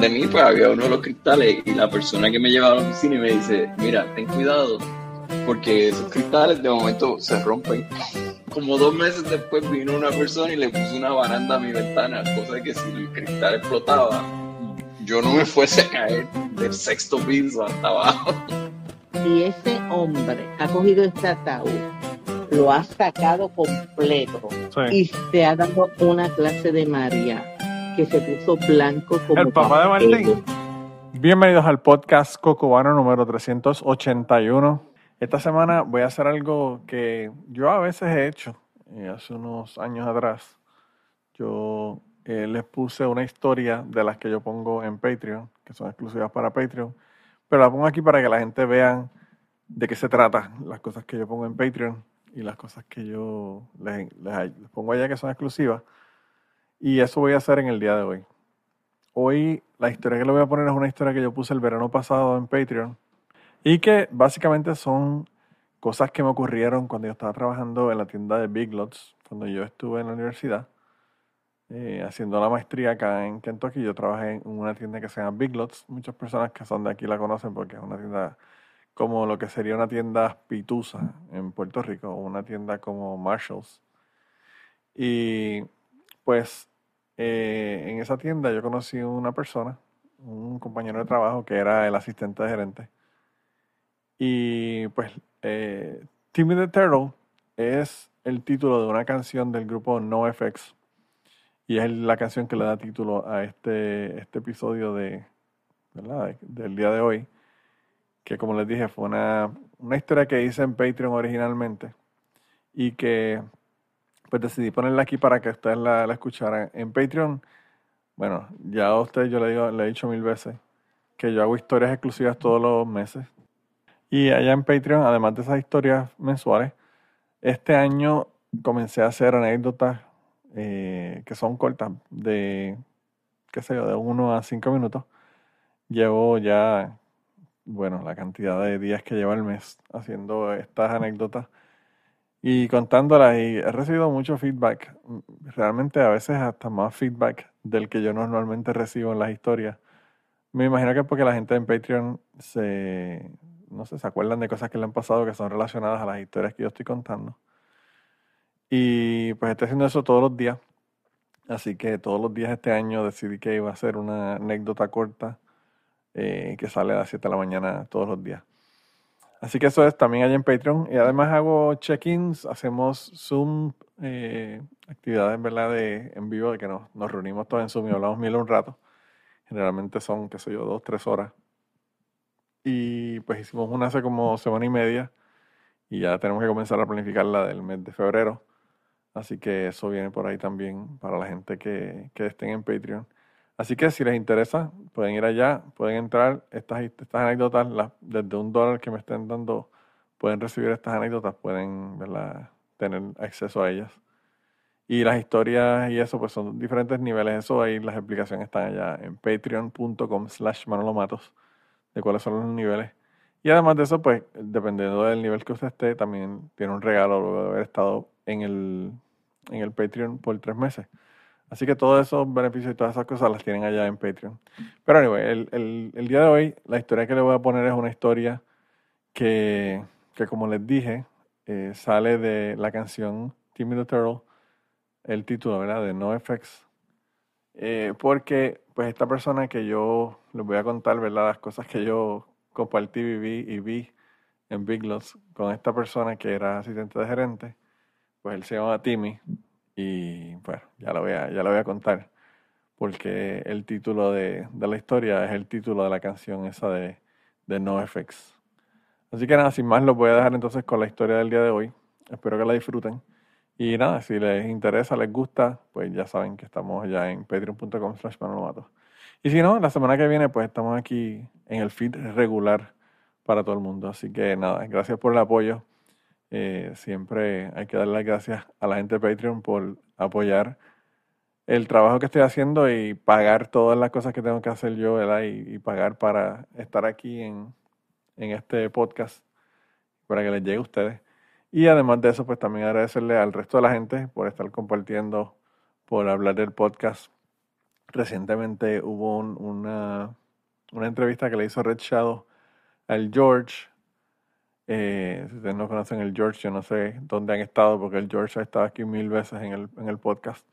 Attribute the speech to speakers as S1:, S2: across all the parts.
S1: de mí pues había uno de los cristales y la persona que me llevaba a la oficina y me dice, mira, ten cuidado, porque esos cristales de momento se rompen. Como dos meses después vino una persona y le puso una baranda a mi ventana, cosa de que si el cristal explotaba, yo no me fuese a caer del sexto piso hasta abajo.
S2: Y ese hombre ha cogido este ataúd, lo ha sacado completo y se ha dado una clase de María que se puso blanco como
S3: el papá de Martín. Bienvenidos al podcast Cocobano número 381. Esta semana voy a hacer algo que yo a veces he hecho. Eh, hace unos años atrás, yo eh, les puse una historia de las que yo pongo en Patreon, que son exclusivas para Patreon, pero la pongo aquí para que la gente vea de qué se trata, las cosas que yo pongo en Patreon y las cosas que yo les, pongo allá que son exclusivas. Y eso voy a hacer en el día de hoy. Hoy la historia que le voy a poner es una historia que yo puse el verano pasado en Patreon y que básicamente son cosas que me ocurrieron cuando yo estaba trabajando en la tienda de Big Lots, cuando yo estuve en la universidad, eh, haciendo la maestría acá en Kentucky. Yo trabajé en una tienda que se llama Big Lots. Muchas personas que son de aquí la conocen porque es una tienda como lo que sería una tienda Pitusa en Puerto Rico, o una tienda como Marshalls. Y pues eh, en esa tienda yo conocí una persona, un compañero de trabajo que era el asistente de gerente y pues eh, Timmy the Turtle es el título de una canción del grupo NoFX. Y es la canción que le da título a este, este episodio de, del día de hoy. Que como les dije, fue una, una historia que hice en Patreon originalmente. Y que pues decidí ponerla aquí para que ustedes la, la escucharan. En Patreon, bueno, ya a ustedes yo le, digo, le he dicho mil veces que yo hago historias exclusivas todos los meses. Y allá en Patreon, además de esas historias mensuales, este año comencé a hacer anécdotas eh, que son cortas, de, qué sé yo, de uno a cinco minutos. Llevo ya, bueno, la cantidad de días que llevo el mes haciendo estas anécdotas y contándolas y he recibido mucho feedback, realmente a veces hasta más feedback del que yo normalmente recibo en las historias. Me imagino que es porque la gente en Patreon se, no sé, se acuerdan de cosas que le han pasado que son relacionadas a las historias que yo estoy contando. Y pues estoy haciendo eso todos los días. Así que todos los días este año decidí que iba a hacer una anécdota corta eh, que sale a las 7 de la mañana todos los días. Así que eso es también allá en Patreon. Y además hago check-ins, hacemos Zoom, eh, actividades ¿verdad? De, en vivo, de que nos, nos reunimos todos en Zoom y hablamos mil un rato. Generalmente son, qué sé yo, dos, tres horas y pues hicimos una hace como semana y media y ya tenemos que comenzar a planificar la del mes de febrero. Así que eso viene por ahí también para la gente que, que estén en Patreon. Así que si les interesa, pueden ir allá, pueden entrar. Estas, estas anécdotas, desde un dólar que me estén dando, pueden recibir estas anécdotas, pueden tener acceso a ellas. Y las historias y eso, pues son diferentes niveles. Eso ahí, las explicaciones están allá en patreon.com slash manolomatos de cuáles son los niveles. Y además de eso, pues, dependiendo del nivel que usted esté, también tiene un regalo de haber estado en el, en el Patreon por tres meses. Así que todos esos beneficios y todas esas cosas las tienen allá en Patreon. Pero anyway, el, el, día de hoy, la historia que le voy a poner es una historia que, que como les dije, eh, sale de la canción Timmy the Turtle, el título, ¿verdad? De NoFX. Eh, porque, pues, esta persona que yo les voy a contar, ¿verdad? Las cosas que yo compartí, viví y vi en Big Lots con esta persona que era asistente de gerente. Pues él se llama Timmy y, bueno, ya lo voy a, ya lo voy a contar porque el título de, de, la historia es el título de la canción esa de, de NoFX. Así que nada, sin más, lo voy a dejar entonces con la historia del día de hoy. Espero que la disfruten. Y nada, si les interesa, les gusta, pues ya saben que estamos ya en patreon.com slash Y si no, la semana que viene, pues estamos aquí en el feed regular para todo el mundo. Así que nada, gracias por el apoyo. Eh, siempre hay que darle las gracias a la gente de Patreon por apoyar el trabajo que estoy haciendo y pagar todas las cosas que tengo que hacer yo, y pagar para estar aquí en, en este podcast, para que les llegue a ustedes. Y además de eso, pues también agradecerle al resto de la gente por estar compartiendo, por hablar del podcast recientemente hubo una, una entrevista que le hizo Red Shadow al George. Eh, si ustedes no conocen el George, yo no sé dónde han estado porque el George ha estado aquí mil veces en el, en el podcast.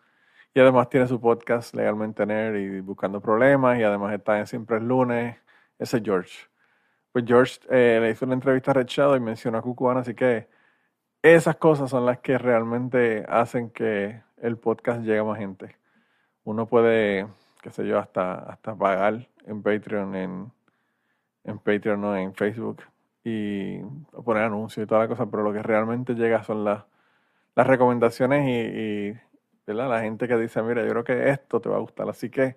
S3: Y además tiene su podcast Legalmente Nerd y Buscando Problemas y además está en Siempre es Lunes. Ese George. Pues George eh, le hizo una entrevista a Red Shadow y mencionó a Cucubana, así que esas cosas son las que realmente hacen que el podcast llegue a más gente. Uno puede, qué sé yo, hasta, hasta pagar en Patreon, en, en Patreon o en Facebook y poner anuncios y toda la cosa, pero lo que realmente llega son las, las recomendaciones y, la gente que dice, mira, yo creo que esto te va a gustar. Así que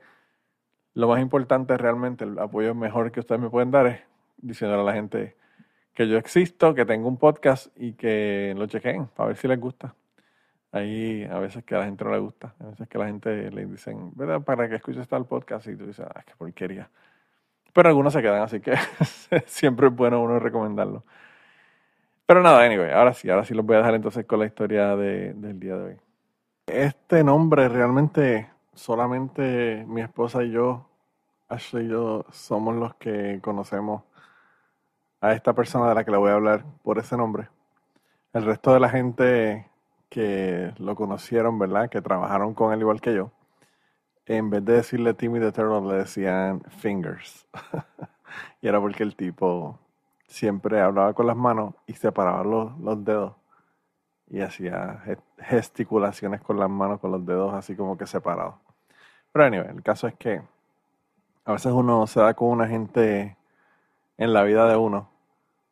S3: lo más importante realmente, el apoyo mejor que ustedes me pueden dar es diciéndole a la gente que yo existo, que tengo un podcast y que lo chequen para ver si les gusta. Ahí a veces que a la gente no le gusta, a veces que a la gente le dicen, ¿verdad? Para que escuches tal podcast y tú dices, ah, qué porquería. Pero algunos se quedan, así que siempre es bueno uno recomendarlo. Pero nada, anyway, ahora sí, ahora sí los voy a dejar entonces con la historia del día de hoy. Este nombre realmente solamente mi esposa y yo, Ashley y yo, somos los que conocemos a esta persona de la que le voy a hablar por ese nombre. El resto de la gente que lo conocieron, ¿verdad? Que trabajaron con él igual que yo, en vez de decirle Timmy the Turtle, le decían Fingers. y era porque el tipo siempre hablaba con las manos y separaba los, los dedos y hacía gesticulaciones con las manos, con los dedos así como que separados. Pero anyway, el caso es que a veces uno se da con una gente en la vida de uno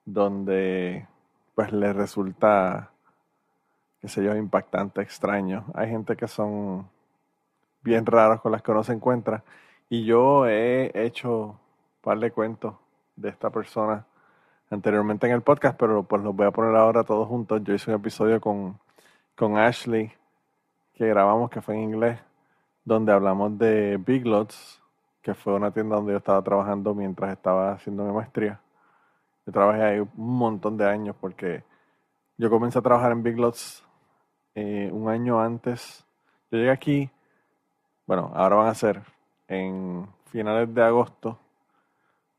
S3: donde pues le resulta, qué sé yo, impactante, extraño. Hay gente que son bien raros con las que uno se encuentra y yo he hecho un par de cuentos de esta persona anteriormente en el podcast, pero pues los voy a poner ahora todos juntos. Yo hice un episodio con, con Ashley que grabamos, que fue en inglés, donde hablamos de Big Lots, que fue una tienda donde yo estaba trabajando mientras estaba haciendo mi maestría. Yo trabajé ahí un montón de años porque yo comencé a trabajar en Big Lots eh, un año antes. Yo llegué aquí, bueno, ahora van a ser en finales de agosto,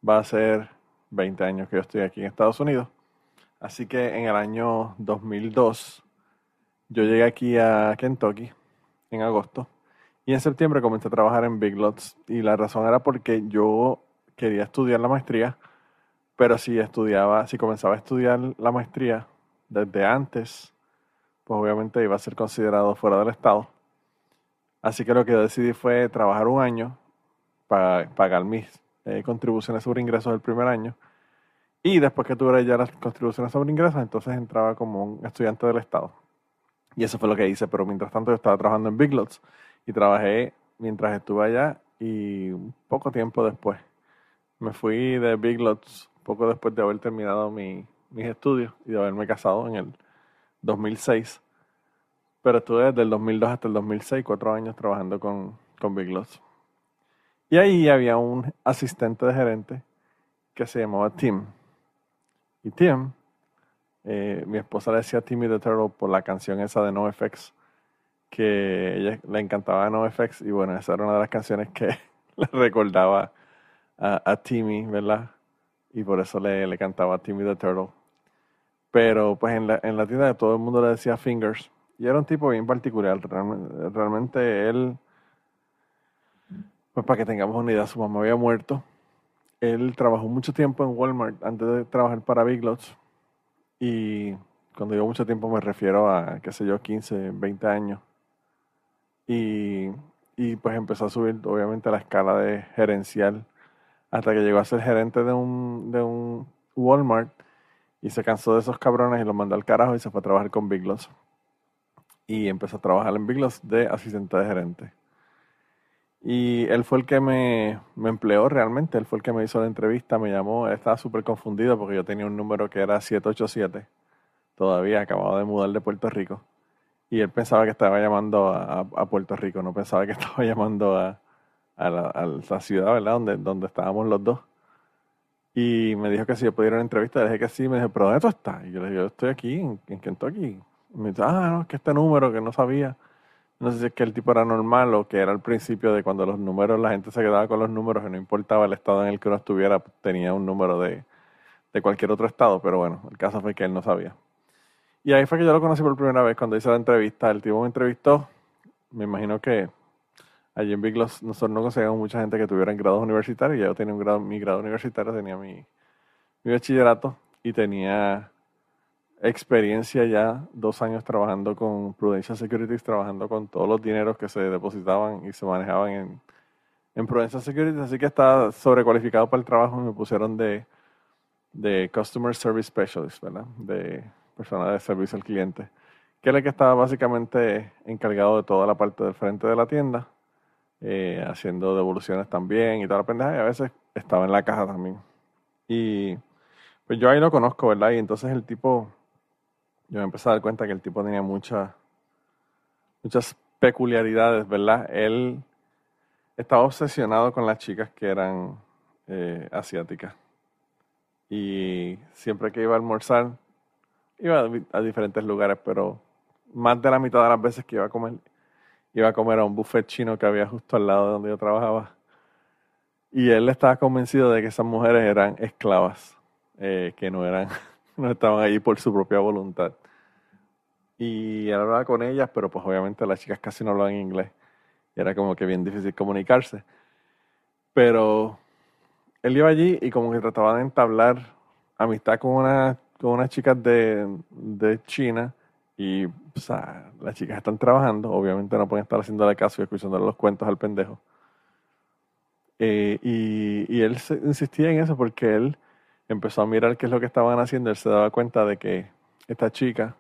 S3: va a ser 20 años que yo estoy aquí en Estados Unidos. Así que en el año 2002 yo llegué aquí a Kentucky en agosto y en septiembre comencé a trabajar en Big Lots y la razón era porque yo quería estudiar la maestría pero si estudiaba, si comenzaba a estudiar la maestría desde antes, pues obviamente iba a ser considerado fuera del estado. Así que lo que decidí fue trabajar un año para pagar mis eh, contribuciones sobre ingresos del primer año. Y después que tuviera ya las contribuciones sobre ingresos, entonces entraba como un estudiante del Estado. Y eso fue lo que hice, pero mientras tanto yo estaba trabajando en Big Lots y trabajé mientras estuve allá y poco tiempo después me fui de Big Lots poco después de haber terminado mis estudios y de haberme casado en el 2006. Pero estuve desde el 2002 hasta el 2006, cuatro años trabajando con, con Big Lots. Y ahí había un asistente de gerente que se llamaba Tim. Y Tim, eh, mi esposa le decía Timmy the Turtle por la canción esa de NoFX, que ella le encantaba NoFX. Y bueno, esa era una de las canciones que le recordaba a, a Timmy, ¿verdad? y por eso le, le cantaba Timmy the Turtle. Pero pues en la, en la tienda todo el mundo le decía Fingers. Y era un tipo bien particular. Realmente, él, pues para que tengamos una idea, su mamá había muerto. Él trabajó mucho tiempo en Walmart antes de trabajar para Big Lots. Y cuando digo mucho tiempo me refiero a, qué sé yo, 15, 20 años. Y, y pues empezó a subir obviamente la escala de gerencial hasta que llegó a ser gerente de un, de un Walmart y se cansó de esos cabrones y los mandó al carajo y se fue a trabajar con Big Lots. Y empezó a trabajar en Big Lots de asistente de gerente. Y él fue el que me, me, empleó realmente, él fue el que me hizo la entrevista, me llamó, estaba súper confundido porque yo tenía un número que era 787, todavía acababa de mudar de Puerto Rico. Y él pensaba que estaba llamando a Puerto Rico, no pensaba que estaba llamando a, a la, ciudad, ¿verdad? Donde, donde estábamos los dos. Y me dijo que si yo podía ir a una entrevista, le dije que sí. Me dijo, ¿pero dónde tú estás? Y yo le dije, yo estoy aquí, en, Kentucky. Me dice, ah, no, es que este número que no sabía. no sé si es que el tipo era normal o que era al principio de cuando los números, la gente se quedaba con los números y no importaba el estado en el que uno estuviera, tenía un número de, de cualquier otro estado, pero bueno, el caso fue que él no sabía. Y ahí fue que yo lo conocí por primera vez cuando hice la entrevista. El tipo me entrevistó. Me imagino que allí en Big Loss nosotros no conseguíamos mucha gente que tuviera grados universitarios. Yo tenía un grado, mi grado universitario, tenía mi, mi bachillerato y tenía experiencia ya dos años trabajando con Prudential Securities, trabajando con todos los dineros que se depositaban y se manejaban en, en Prudential Securities. Así que estaba sobrecualificado para el trabajo y me pusieron de, de Customer Service Specialist, ¿verdad? De persona de servicio al cliente, que era el que estaba básicamente encargado de toda la parte del frente de la tienda, eh, haciendo devoluciones también y toda la pendeja, y a veces estaba en la caja también. Y pues yo ahí lo conozco, ¿verdad? Y entonces el tipo, yo me empecé a dar cuenta que el tipo tenía muchas, muchas peculiaridades, ¿verdad? Él estaba obsesionado con las chicas que eran eh, asiáticas. Y siempre que iba a almorzar, iba a, diferentes lugares, pero más de la mitad de las veces que iba a comer, iba a comer a un buffet chino que había justo al lado de donde yo trabajaba. Y él estaba convencido de que esas mujeres eran esclavas, eh, que no eran, no estaban allí por su propia voluntad. Y él hablaba con ellas, pero pues obviamente las chicas casi no hablaban inglés. Y era como que bien difícil comunicarse. Pero él iba allí y como que trataba de entablar amistad con una con unas chicas de, de China y o sea, las chicas están trabajando, obviamente no pueden estar haciendo la caso y escuchándole los cuentos al pendejo. Eh, y, y, él insistía en eso porque él empezó a mirar qué es lo que estaban haciendo. Él se daba cuenta de que estas chicas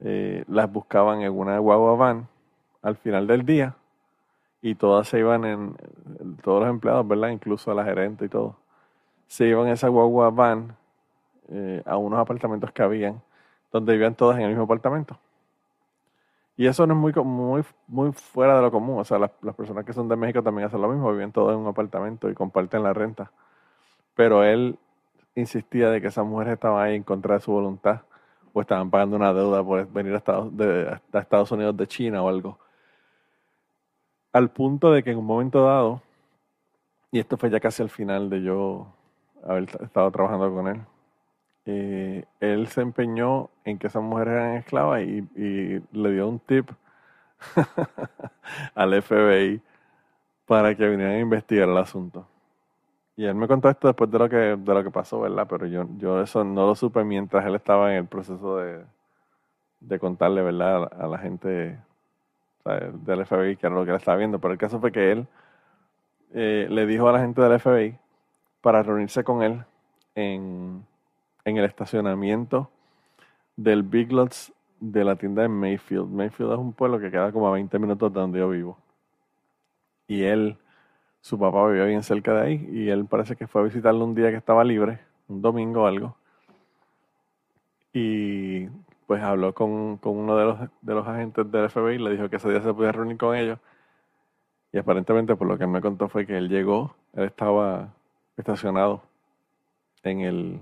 S3: eh, las buscaban en una guagua van al final del día y todas se iban en, todos los empleados, ¿verdad? Incluso la gerente y todo, se iban en esa guagua van eh, a unos apartamentos que habían, donde vivían todas en el mismo apartamento. Y eso no es muy, muy, muy fuera de lo común. O sea, las, personas que son de México también hacen lo mismo, viven todos en un apartamento y comparten la renta. Pero él insistía de que esas mujeres estaban ahí en contra de su voluntad o estaban pagando una deuda por venir a Estados, a Estados Unidos de China o algo. Al punto de que en un momento dado, y esto fue ya casi al final de yo haber estado trabajando con él, eh, él se empeñó en que esas mujeres eran esclavas y, le dio un tip al FBI para que vinieran a investigar el asunto. Y él me contó esto después de lo que, de lo que pasó, ¿verdad? Pero yo, yo eso no lo supe mientras él estaba en el proceso de, de contarle, ¿verdad? A, la gente del FBI que era lo que él estaba viendo. Pero el caso fue que él eh, le dijo a la gente del FBI para reunirse con él en en el estacionamiento del Big Lots de la tienda de Mayfield. Mayfield es un pueblo que queda como a 20 minutos de donde yo vivo. Y él, su papá vivía bien cerca de ahí y él parece que fue a visitarlo un día que estaba libre, un domingo o algo. Y pues habló con, con uno de los, de los agentes del FBI y le dijo que ese día se podía reunir con ellos. Y aparentemente, por lo que me contó, fue que él llegó, él estaba estacionado en el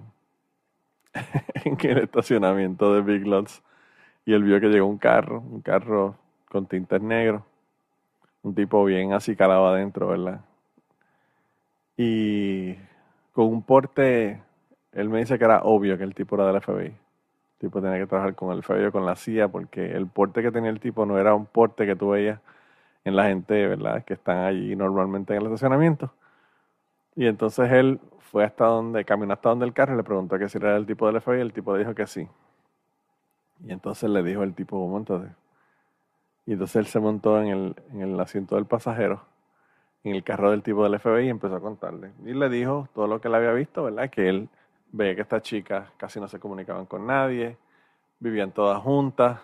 S3: en el estacionamiento de Big Lots y él vio que llegó un carro, un carro con tintes negros, un tipo bien así calado adentro, ¿verdad? Y con un porte, él me dice que era obvio que el tipo era del FBI. El tipo tenía que trabajar con el FBI o con la CIA porque el porte que tenía el tipo no era un porte que tú veías en la gente, ¿verdad? Que están allí normalmente en el estacionamiento. Y entonces él fue hasta donde, caminó hasta donde el carro y le preguntó que si era el tipo del FBI el tipo dijo que sí. Y entonces le dijo el tipo, montate. Y entonces él se montó en el, en el asiento del pasajero, en el carro del tipo del FBI y empezó a contarle. Y le dijo todo lo que él había visto, ¿verdad? Que él veía que estas chicas casi no se comunicaban con nadie, vivían todas juntas,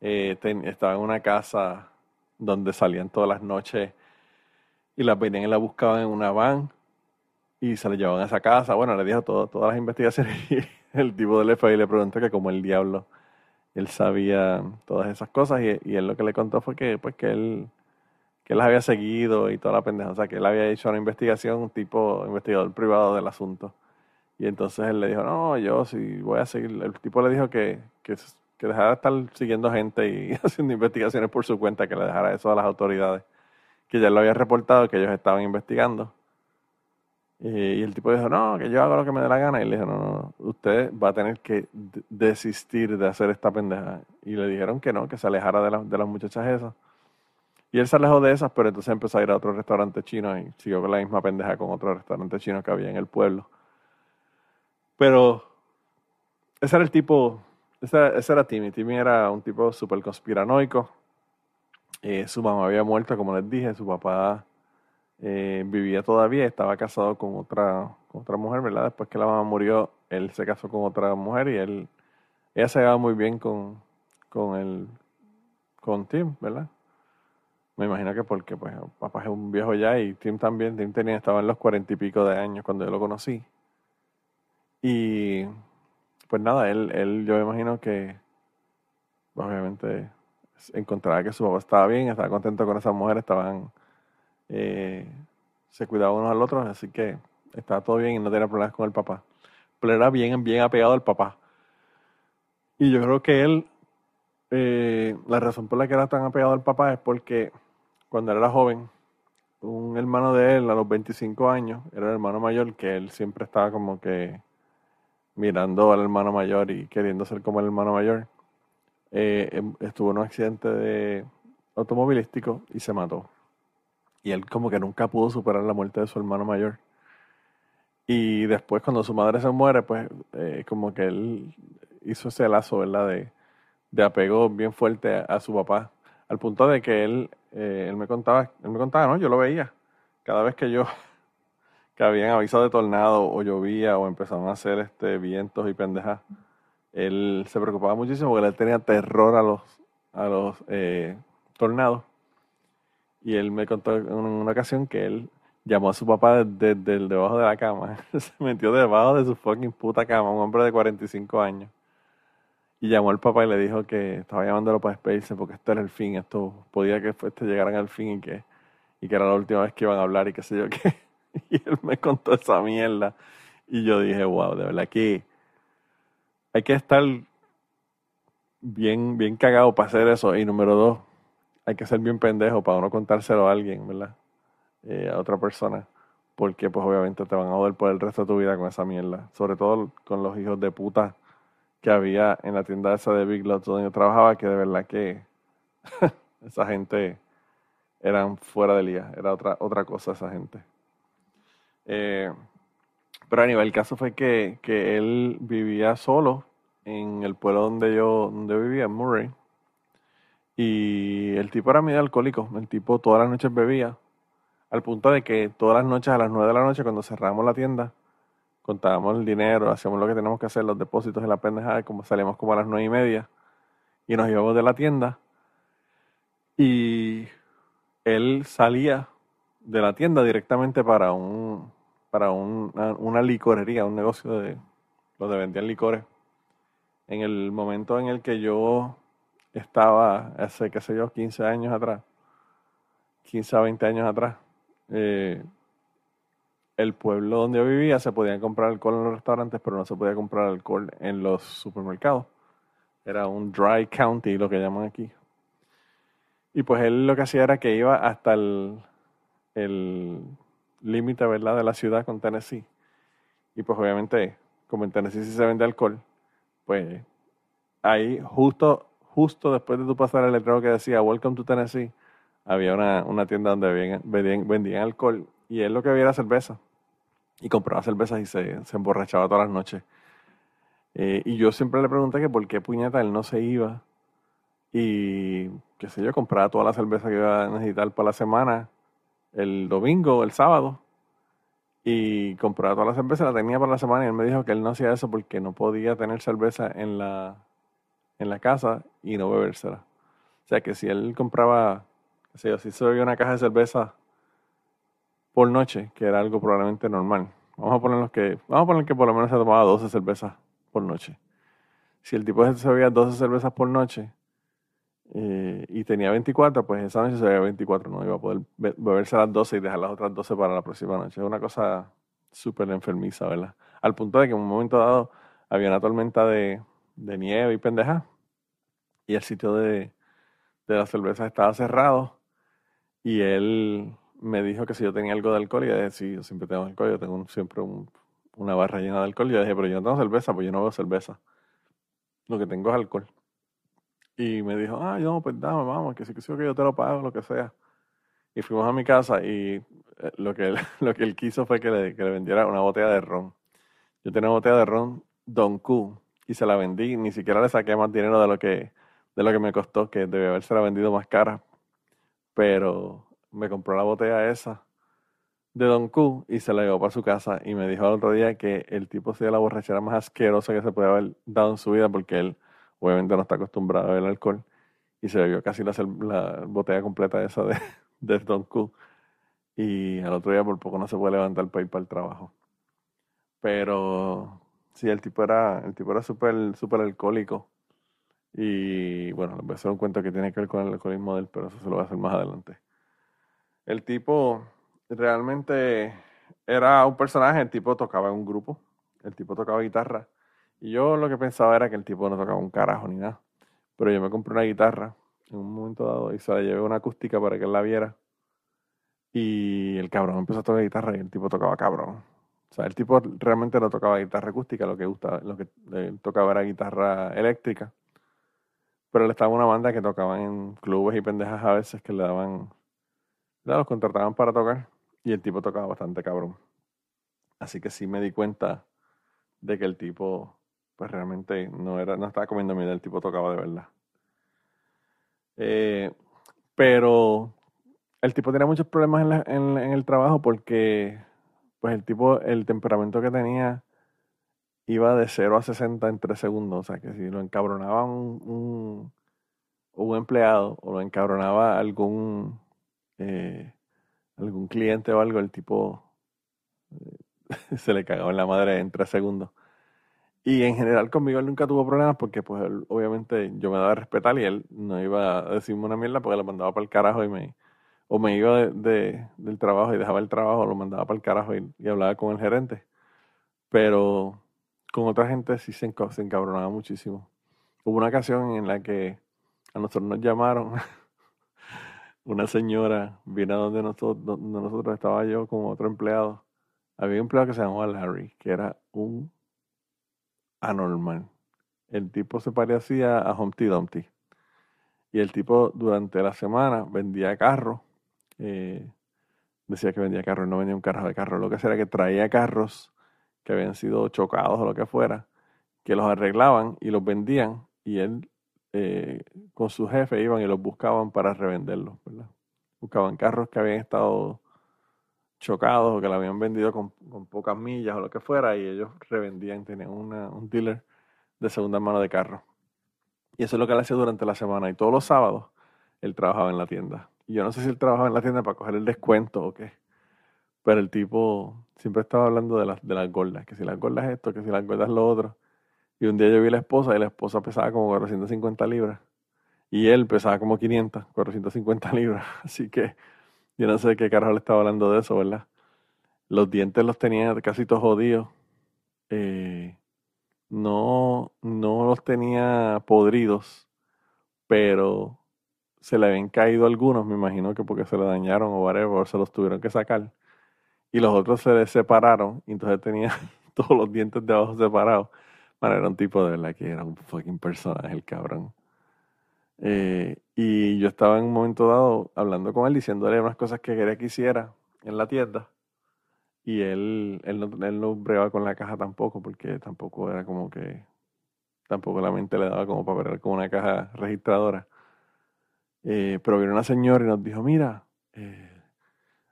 S3: eh, estaban en una casa donde salían todas las noches y las venían y la buscaban en una van y se le llevaban a esa casa. Bueno, le dijo todo, todas las investigaciones y el tipo del FBI le preguntó que como el diablo él sabía todas esas cosas y, él lo que le contó fue que pues que él que las había seguido y toda la pendeja, o sea, que él había hecho una investigación, un tipo investigador privado del asunto. Y entonces él le dijo, no, yo sí voy a seguir. El tipo le dijo que, que, que dejara de estar siguiendo gente y haciendo investigaciones por su cuenta, que le dejara eso a las autoridades, que ya lo había reportado, que ellos estaban investigando. y el tipo dijo, no, que yo hago lo que me dé la gana. Y le dijo, no, no, usted va a tener que desistir de hacer esta pendeja. Y le dijeron que no, que se alejara de, de las muchachas esas. Y él se alejó de esas, pero entonces empezó a ir a otro restaurante chino y siguió con la misma pendeja con otro restaurante chino que había en el pueblo. Pero ese era el tipo, ese, era Timmy. Timmy era un tipo súper conspiranoico. Eh, su mamá había muerto, como les dije, su papá eh, vivía todavía, estaba casado con otra, otra mujer, ¿verdad? Después que la mamá murió, él se casó con otra mujer y él, ella se llevaba muy bien con, con, el, con Tim, ¿verdad? Me imagino que porque pues papá es un viejo ya y Tim también, Tim tenía, estaba en los cuarenta y pico de años cuando yo lo conocí. Y pues nada, él, él yo me imagino que obviamente encontraba que su papá estaba bien, estaba contento con esa mujer, estaban, eh, se cuidaban unos al otro, así que estaba todo bien y no tenía problemas con el papá. Pero era bien, bien apegado al papá. Y yo creo que él, eh, la razón por la que era tan apegado al papá es porque cuando era joven, un hermano de él a los 25 años, era el hermano mayor, que él siempre estaba como que mirando al hermano mayor y queriendo ser como el hermano mayor, eh, em, estuvo en un accidente de automovilístico y se mató. Y él como que nunca pudo superar la muerte de su hermano mayor. Y después cuando su madre se muere, pues eh, como que él hizo ese lazo, ¿verdad? De, de apego bien fuerte a su papá al punto de que él, eh, él me contaba, él me contaba, no, yo lo veía. Cada vez que yo, que habían avisado de tornado o llovía o empezaban a hacer este vientos y pendejas, él se preocupaba muchísimo porque él tenía terror a los, a los eh, tornados. Y él me contó en una ocasión que él llamó a su papá desde, desde debajo de la cama. se metió debajo de su fucking puta cama, un hombre de 45 años y llamó al papá y le dijo que estaba llamándolo para despedirse porque esto era el fin, esto podía que este llegaran al fin y que, y que era la última vez que iban a hablar y qué sé yo qué. Y él me contó esa mierda. Y yo dije, wow, de verdad que hay que estar bien, bien cagado para hacer eso. Y número dos, hay que ser bien pendejo para no contárselo a alguien, ¿verdad? Eh, a otra persona. Porque pues obviamente te van a joder por el resto de tu vida con esa mierda. Sobre todo con los hijos de puta que había en la tienda esa de Big Lots donde yo trabajaba, que de verdad que esa gente eran fuera de día, era otra, otra cosa esa gente. Eh, pero a nivel, el caso fue que, que, él vivía solo en el pueblo donde yo donde vivía, en Murray. Y el tipo era medio alcohólico, el tipo todas las noches bebía, al punto de que todas las noches a las 9 de la noche cuando cerramos la tienda, contábamos el dinero, hacíamos lo que tenemos que hacer, los depósitos en la pendejada, como salimos como a las nueve y media y nos íbamos de la tienda y él salía de la tienda directamente para un para una, licorería, un negocio de donde vendían licores. En el momento en el que yo estaba, hace, qué sé yo, 15 años atrás, 15 a 20 años atrás, eh, el pueblo donde yo vivía se podía comprar alcohol en los restaurantes, pero no se podía comprar alcohol en los supermercados. Era un dry county, lo que llaman aquí. Y pues él lo que hacía era que iba hasta el límite, ¿verdad?, de la ciudad con Tennessee. Y pues obviamente, como en Tennessee sí se vende alcohol, pues ahí justo, justo después de tu pasar el letrero que decía Welcome to Tennessee, había una, tienda donde vendían, vendían alcohol y él lo que había era cerveza. Y compraba cervezas y se, se emborrachaba todas las noches. Eh, y yo siempre le pregunté que por qué puñeta él no se iba. Y qué sé yo, compraba toda la cerveza que iba a necesitar para la semana, el domingo, el sábado. Y compraba toda la cerveza, la tenía para la semana. Y él me dijo que él no hacía eso porque no podía tener cerveza en la, en la casa y no bebérsela. O sea que si él compraba, qué sé yo, si se bebía una caja de cerveza por noche, que era algo probablemente normal. Vamos a poner que, vamos a poner que por lo menos se tomaba 12 cervezas por noche. Si el tipo se bebía 12 cervezas por noche eh, y tenía 24, pues esa noche se bebía 24, no iba a poder beberse las 12 y dejar las otras 12 para la próxima noche. Es una cosa súper enfermiza, ¿verdad? Al punto de que en un momento dado había una tormenta de, de nieve y pendeja. y el sitio de, de la cerveza estaba cerrado y él me dijo que si yo tenía algo de alcohol y yo dije, sí, yo siempre tengo alcohol, yo tengo siempre una barra llena de alcohol y yo dije, pero yo no tengo cerveza, pues yo no veo cerveza. Lo que tengo es alcohol. Y me dijo, ah, yo, pues dame, vamos, que si que yo te lo pago, lo que sea. Y fuimos a mi casa y eh, lo que él, lo que él quiso fue que le, que le vendiera una botella de ron. Yo tenía una botella de ron Don Q y se la vendí. Ni siquiera le saqué más dinero de lo que, de lo que me costó, que debe haberse vendido más cara. Pero me compró la botella esa de Don Q y se la llevó para su casa y me dijo el otro día que el tipo sea la borrachera más asquerosa que se puede haber dado en su vida porque él obviamente no está acostumbrado a beber alcohol y se bebió casi la, la botella completa esa de, de Don Q y al otro día por poco no se puede levantar para ir para el trabajo. Pero sí, el tipo era el tipo era súper super alcohólico y bueno, les voy a hacer un cuento que tiene que ver con el alcoholismo de él, pero eso se lo voy a hacer más adelante. El tipo realmente era un personaje, el tipo tocaba en un grupo, el tipo tocaba guitarra. Y yo lo que pensaba era que el tipo no tocaba un carajo ni nada. Pero yo me compré una guitarra en un momento dado y se la llevé una acústica para que él la viera. Y el cabrón empezó a tocar guitarra y el tipo tocaba cabrón. O sea, el tipo realmente no tocaba guitarra acústica, lo que gusta, lo que tocaba era guitarra eléctrica. Pero él estaba en una banda que tocaban en clubes y pendejas a veces que le daban los contrataban para tocar y el tipo tocaba bastante cabrón. Así que sí me di cuenta de que el tipo, pues realmente no era, no estaba comiendo miedo, el tipo tocaba de verdad. Eh, pero el tipo tenía muchos problemas en, el trabajo porque, pues el tipo, el temperamento que tenía iba de 0 a 60 en 3 segundos. O sea, que si lo encabronaba un, un empleado o lo encabronaba algún eh, algún cliente o algo, el tipo eh, se le cagaba en la madre en tres segundos. Y en general conmigo él nunca tuvo problemas porque pues obviamente yo me daba a respetar y él no iba a decirme una mierda porque lo mandaba para el carajo y me o me iba de, del trabajo y dejaba el trabajo, lo mandaba para el carajo y, hablaba con el gerente. Pero con otra gente sí se, se encabronaba muchísimo. Hubo una ocasión en la que a nosotros nos llamaron una señora vino a donde nosotros, donde nosotros estaba yo con otro empleado. Había un empleado que se llamaba Larry, que era un anormal. El tipo se parecía a Humpty Dumpty. Y el tipo durante la semana vendía carros. Eh, decía que vendía carros, no vendía un carro de carro. Lo que hacía era que traía carros que habían sido chocados o lo que fuera, que los arreglaban y los vendían. Y él eh, con su jefe iban y los buscaban para revenderlos, ¿verdad? Buscaban carros que habían estado chocados o que lo habían vendido con, pocas millas o lo que fuera y ellos revendían, tenían un dealer de segunda mano de carros. Y eso es lo que él hacía durante la semana y todos los sábados él trabajaba en la tienda. Y yo no sé si él trabajaba en la tienda para coger el descuento o qué, pero el tipo siempre estaba hablando de las, de las gordas, que si las gordas es esto, que si las gordas lo otro. Y un día yo vi a la esposa y la esposa pesaba como 450 libras. Y él pesaba como 500, 450 libras. Así que yo no sé qué carajo le estaba hablando de eso, ¿verdad? Los dientes los tenía casi todos jodidos. Eh, no, no los tenía podridos, pero se le habían caído algunos, me imagino que porque se le dañaron o whatever, se los tuvieron que sacar. Y los otros se separaron, y entonces tenía todos los dientes de abajo separados era un tipo de verdad que era un fucking personaje, el cabrón. Eh, y yo estaba en un momento dado hablando con él, diciéndole unas cosas que quería que hiciera en la tienda. Y él, él, no, él no bregaba con la caja tampoco, porque tampoco era como que. Tampoco la mente le daba como para ver con una caja registradora. Eh, pero vino una señora y nos dijo: Mira, eh,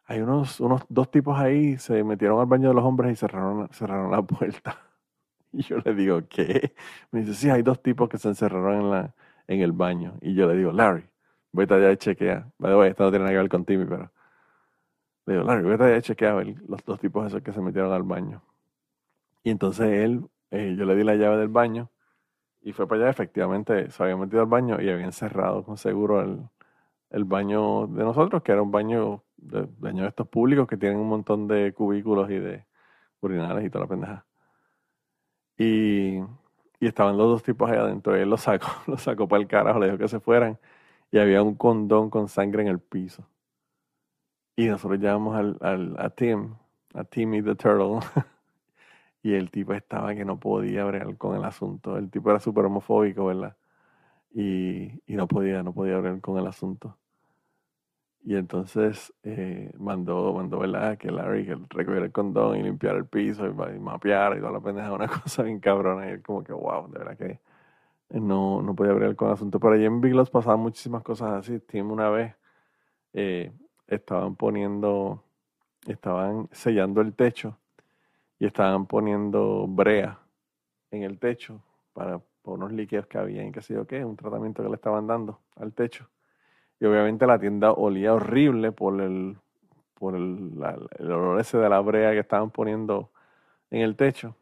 S3: hay unos, unos dos tipos ahí, se metieron al baño de los hombres y cerraron, cerraron la puerta. Y yo le digo, ¿qué? Me dice, sí, hay dos tipos que se encerraron en, la, en el baño. Y yo le digo, Larry, vete allá y chequea. By esto no tiene nada que ver con Timmy, pero... Le digo, Larry, vete allá y chequea a ver los dos tipos esos que se metieron al baño. Y entonces él, eh, yo le di la llave del baño y fue para allá. Efectivamente, se había metido al baño y había encerrado con seguro el, el baño de nosotros, que era un baño de, de estos públicos que tienen un montón de cubículos y de urinales y toda la pendeja. Y, estaban los dos tipos ahí adentro. Él los sacó, los sacó para el carajo, le dijo que se fueran. Y había un condón con sangre en el piso. Y nosotros llamamos al, al, a Tim, a Timmy the Turtle. y el tipo estaba que no podía bregar con el asunto. El tipo era súper homofóbico, ¿verdad? Y, y, no podía, no podía bregar con el asunto. Y entonces eh, mandó, mandó, ¿verdad? Que Larry que recogiera el condón y limpiara el piso y, mapear y toda la pendeja, una cosa bien cabrona. Y él como que, wow, de verdad que no, no podía bregar con el asunto. Pero allí en Big Lots pasaban muchísimas cosas así. Tim una vez eh, estaban poniendo, estaban sellando el techo y estaban poniendo brea en el techo para por unos líquidos que había y qué sé yo qué, un tratamiento que le estaban dando al techo. Y obviamente la tienda olía horrible por el, por el, el olor ese de la brea que estaban poniendo en el techo.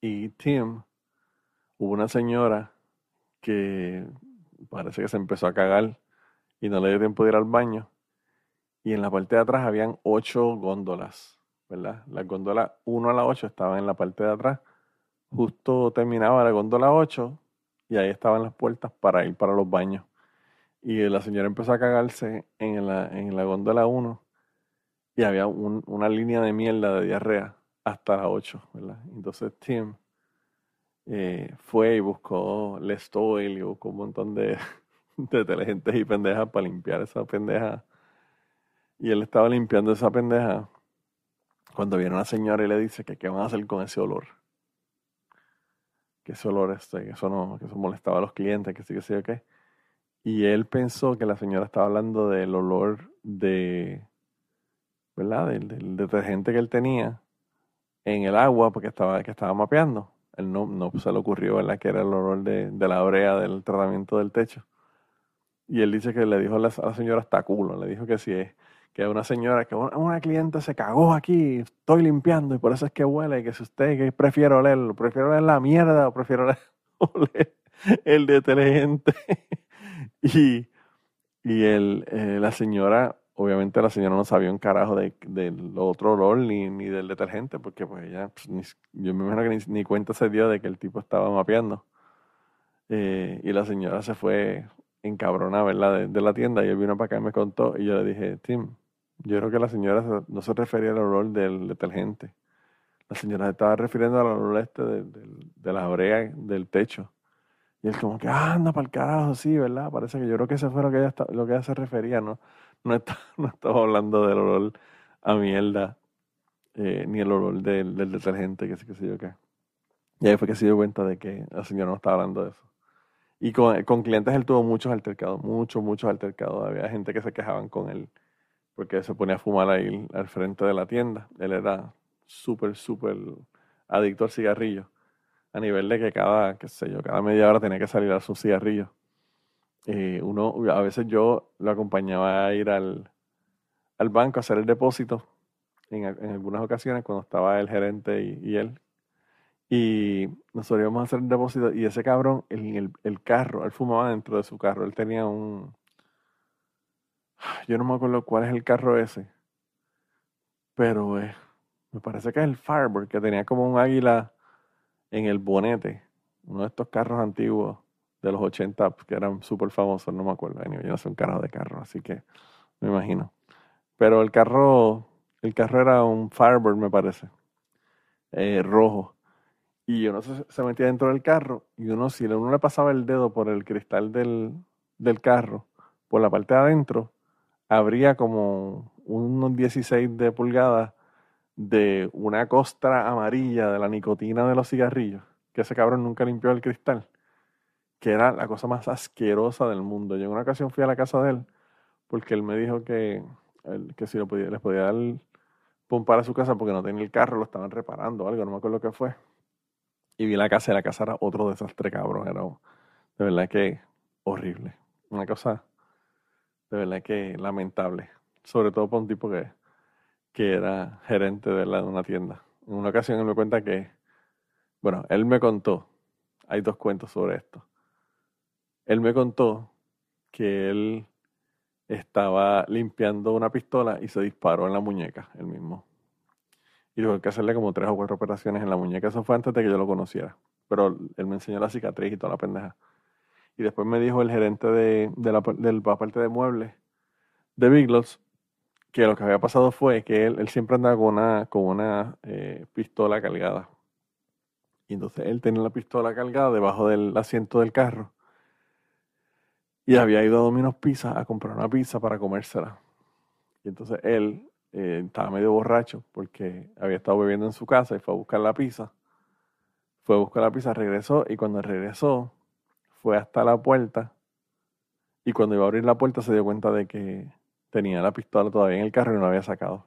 S3: Y Tim, hubo una señora que parece que se empezó a cagar y no le dio tiempo de ir al baño. Y en la parte de atrás habían ocho góndolas, ¿verdad? Las góndolas 1 a la 8 estaban en la parte de atrás. Justo terminaba la góndola 8 y ahí estaban las puertas para ir para los baños. Y la señora empezó a cagarse en la, en la góndola 1 y había una línea de mierda de diarrea hasta la 8, ¿verdad? Entonces Tim eh, fue y buscó Les y buscó un montón de, de y pendejas para limpiar esa pendeja. Y él estaba limpiando esa pendeja cuando viene una señora y le dice que qué van a hacer con ese olor. Que ese olor este, que eso no, que eso molestaba a los clientes, que sí, que sí, o qué. Y él pensó que la señora estaba hablando del olor de, ¿verdad? Del, detergente que él tenía en el agua porque estaba, que estaba mapeando. Él no, no se le ocurrió, ¿verdad? Que era el olor de, la brea del tratamiento del techo. Y él dice que le dijo a la, señora hasta culo, le dijo que si es que una señora, que una, una, cliente se cagó aquí, estoy limpiando y por eso es que huele, que si usted que prefiere oler, prefiero oler la mierda o prefiero oler el detergente. Y, y el, eh, la señora, obviamente la señora no sabía un carajo del de, otro olor ni, ni, del detergente, porque pues ella, pues, yo me imagino que ni, cuenta se dio de que el tipo estaba mapeando. Eh, y la señora se fue encabronada. De, la tienda y él vino para acá y me contó y yo le dije, Tim, yo creo que la señora no se refería al olor del detergente. La señora se estaba refiriendo al olor este de, de la brea del techo. Y él como que, anda para el carajo, sí, ¿verdad? Parece que yo creo que eso fue lo que ella, lo que ella se refería, ¿no? No, está, no estaba hablando del olor a mierda, eh, ni el olor del, del detergente, que sí, que sé yo qué. Y ahí fue que se dio cuenta de que la señora no estaba hablando de eso. Y con, con clientes él tuvo muchos altercados, muchos, muchos altercados. Había gente que se quejaban con él porque se ponía a fumar ahí al frente de la tienda. Él era súper, súper adicto al cigarrillo a nivel de que cada, qué sé yo, cada media hora tenía que salir a su cigarrillo. Eh, uno, a veces yo lo acompañaba a ir al, al banco a hacer el depósito en, en, algunas ocasiones cuando estaba el gerente y, él. Y nosotros íbamos hacer el depósito y ese cabrón, en el, el, carro, él fumaba dentro de su carro. Él tenía un... Yo no me acuerdo cuál es el carro ese. Pero me parece que es el Firebird, que tenía como un águila en el bonete, uno de estos carros antiguos de los 80 que eran súper famosos, no me acuerdo, yo no sé un carro de carro, así que me imagino. Pero el carro, el carro era un Firebird, me parece, eh, rojo. Y uno se, se, metía dentro del carro y uno, si uno le pasaba el dedo por el cristal del, del carro, por la parte de adentro, habría como unos 16 de pulgadas de una costra amarilla de la nicotina de los cigarrillos, que ese cabrón nunca limpió el cristal, que era la cosa más asquerosa del mundo. Yo en una ocasión fui a la casa de él porque él me dijo que, que si lo podía, les podía dar pompar a su casa porque no tenía el carro, lo estaban reparando algo, no me acuerdo qué fue. Y vi la casa y la casa era otro desastre, cabrón. Era de verdad que horrible. Una cosa de verdad que lamentable. Sobre todo para un tipo que que era gerente de, una tienda. En una ocasión él me cuenta que, bueno, él me contó, hay dos cuentos sobre esto. Él me contó que él estaba limpiando una pistola y se disparó en la muñeca, él mismo. Y tuvo que hacerle como tres o cuatro operaciones en la muñeca. Eso fue antes de que yo lo conociera. pero él me enseñó la cicatriz y toda la pendeja. Y después me dijo el gerente de, la, del parte de muebles de Big Lots que lo que había pasado fue que él, él siempre andaba con una, eh, pistola cargada. Y entonces él tenía la pistola cargada debajo del asiento del carro. Y había ido a Domino's Pizza a comprar una pizza para comérsela. Y entonces él eh, estaba medio borracho porque había estado bebiendo en su casa y fue a buscar la pizza. Fue a buscar la pizza, regresó y cuando regresó fue hasta la puerta y cuando iba a abrir la puerta se dio cuenta de que tenía la pistola todavía en el carro y no la había sacado.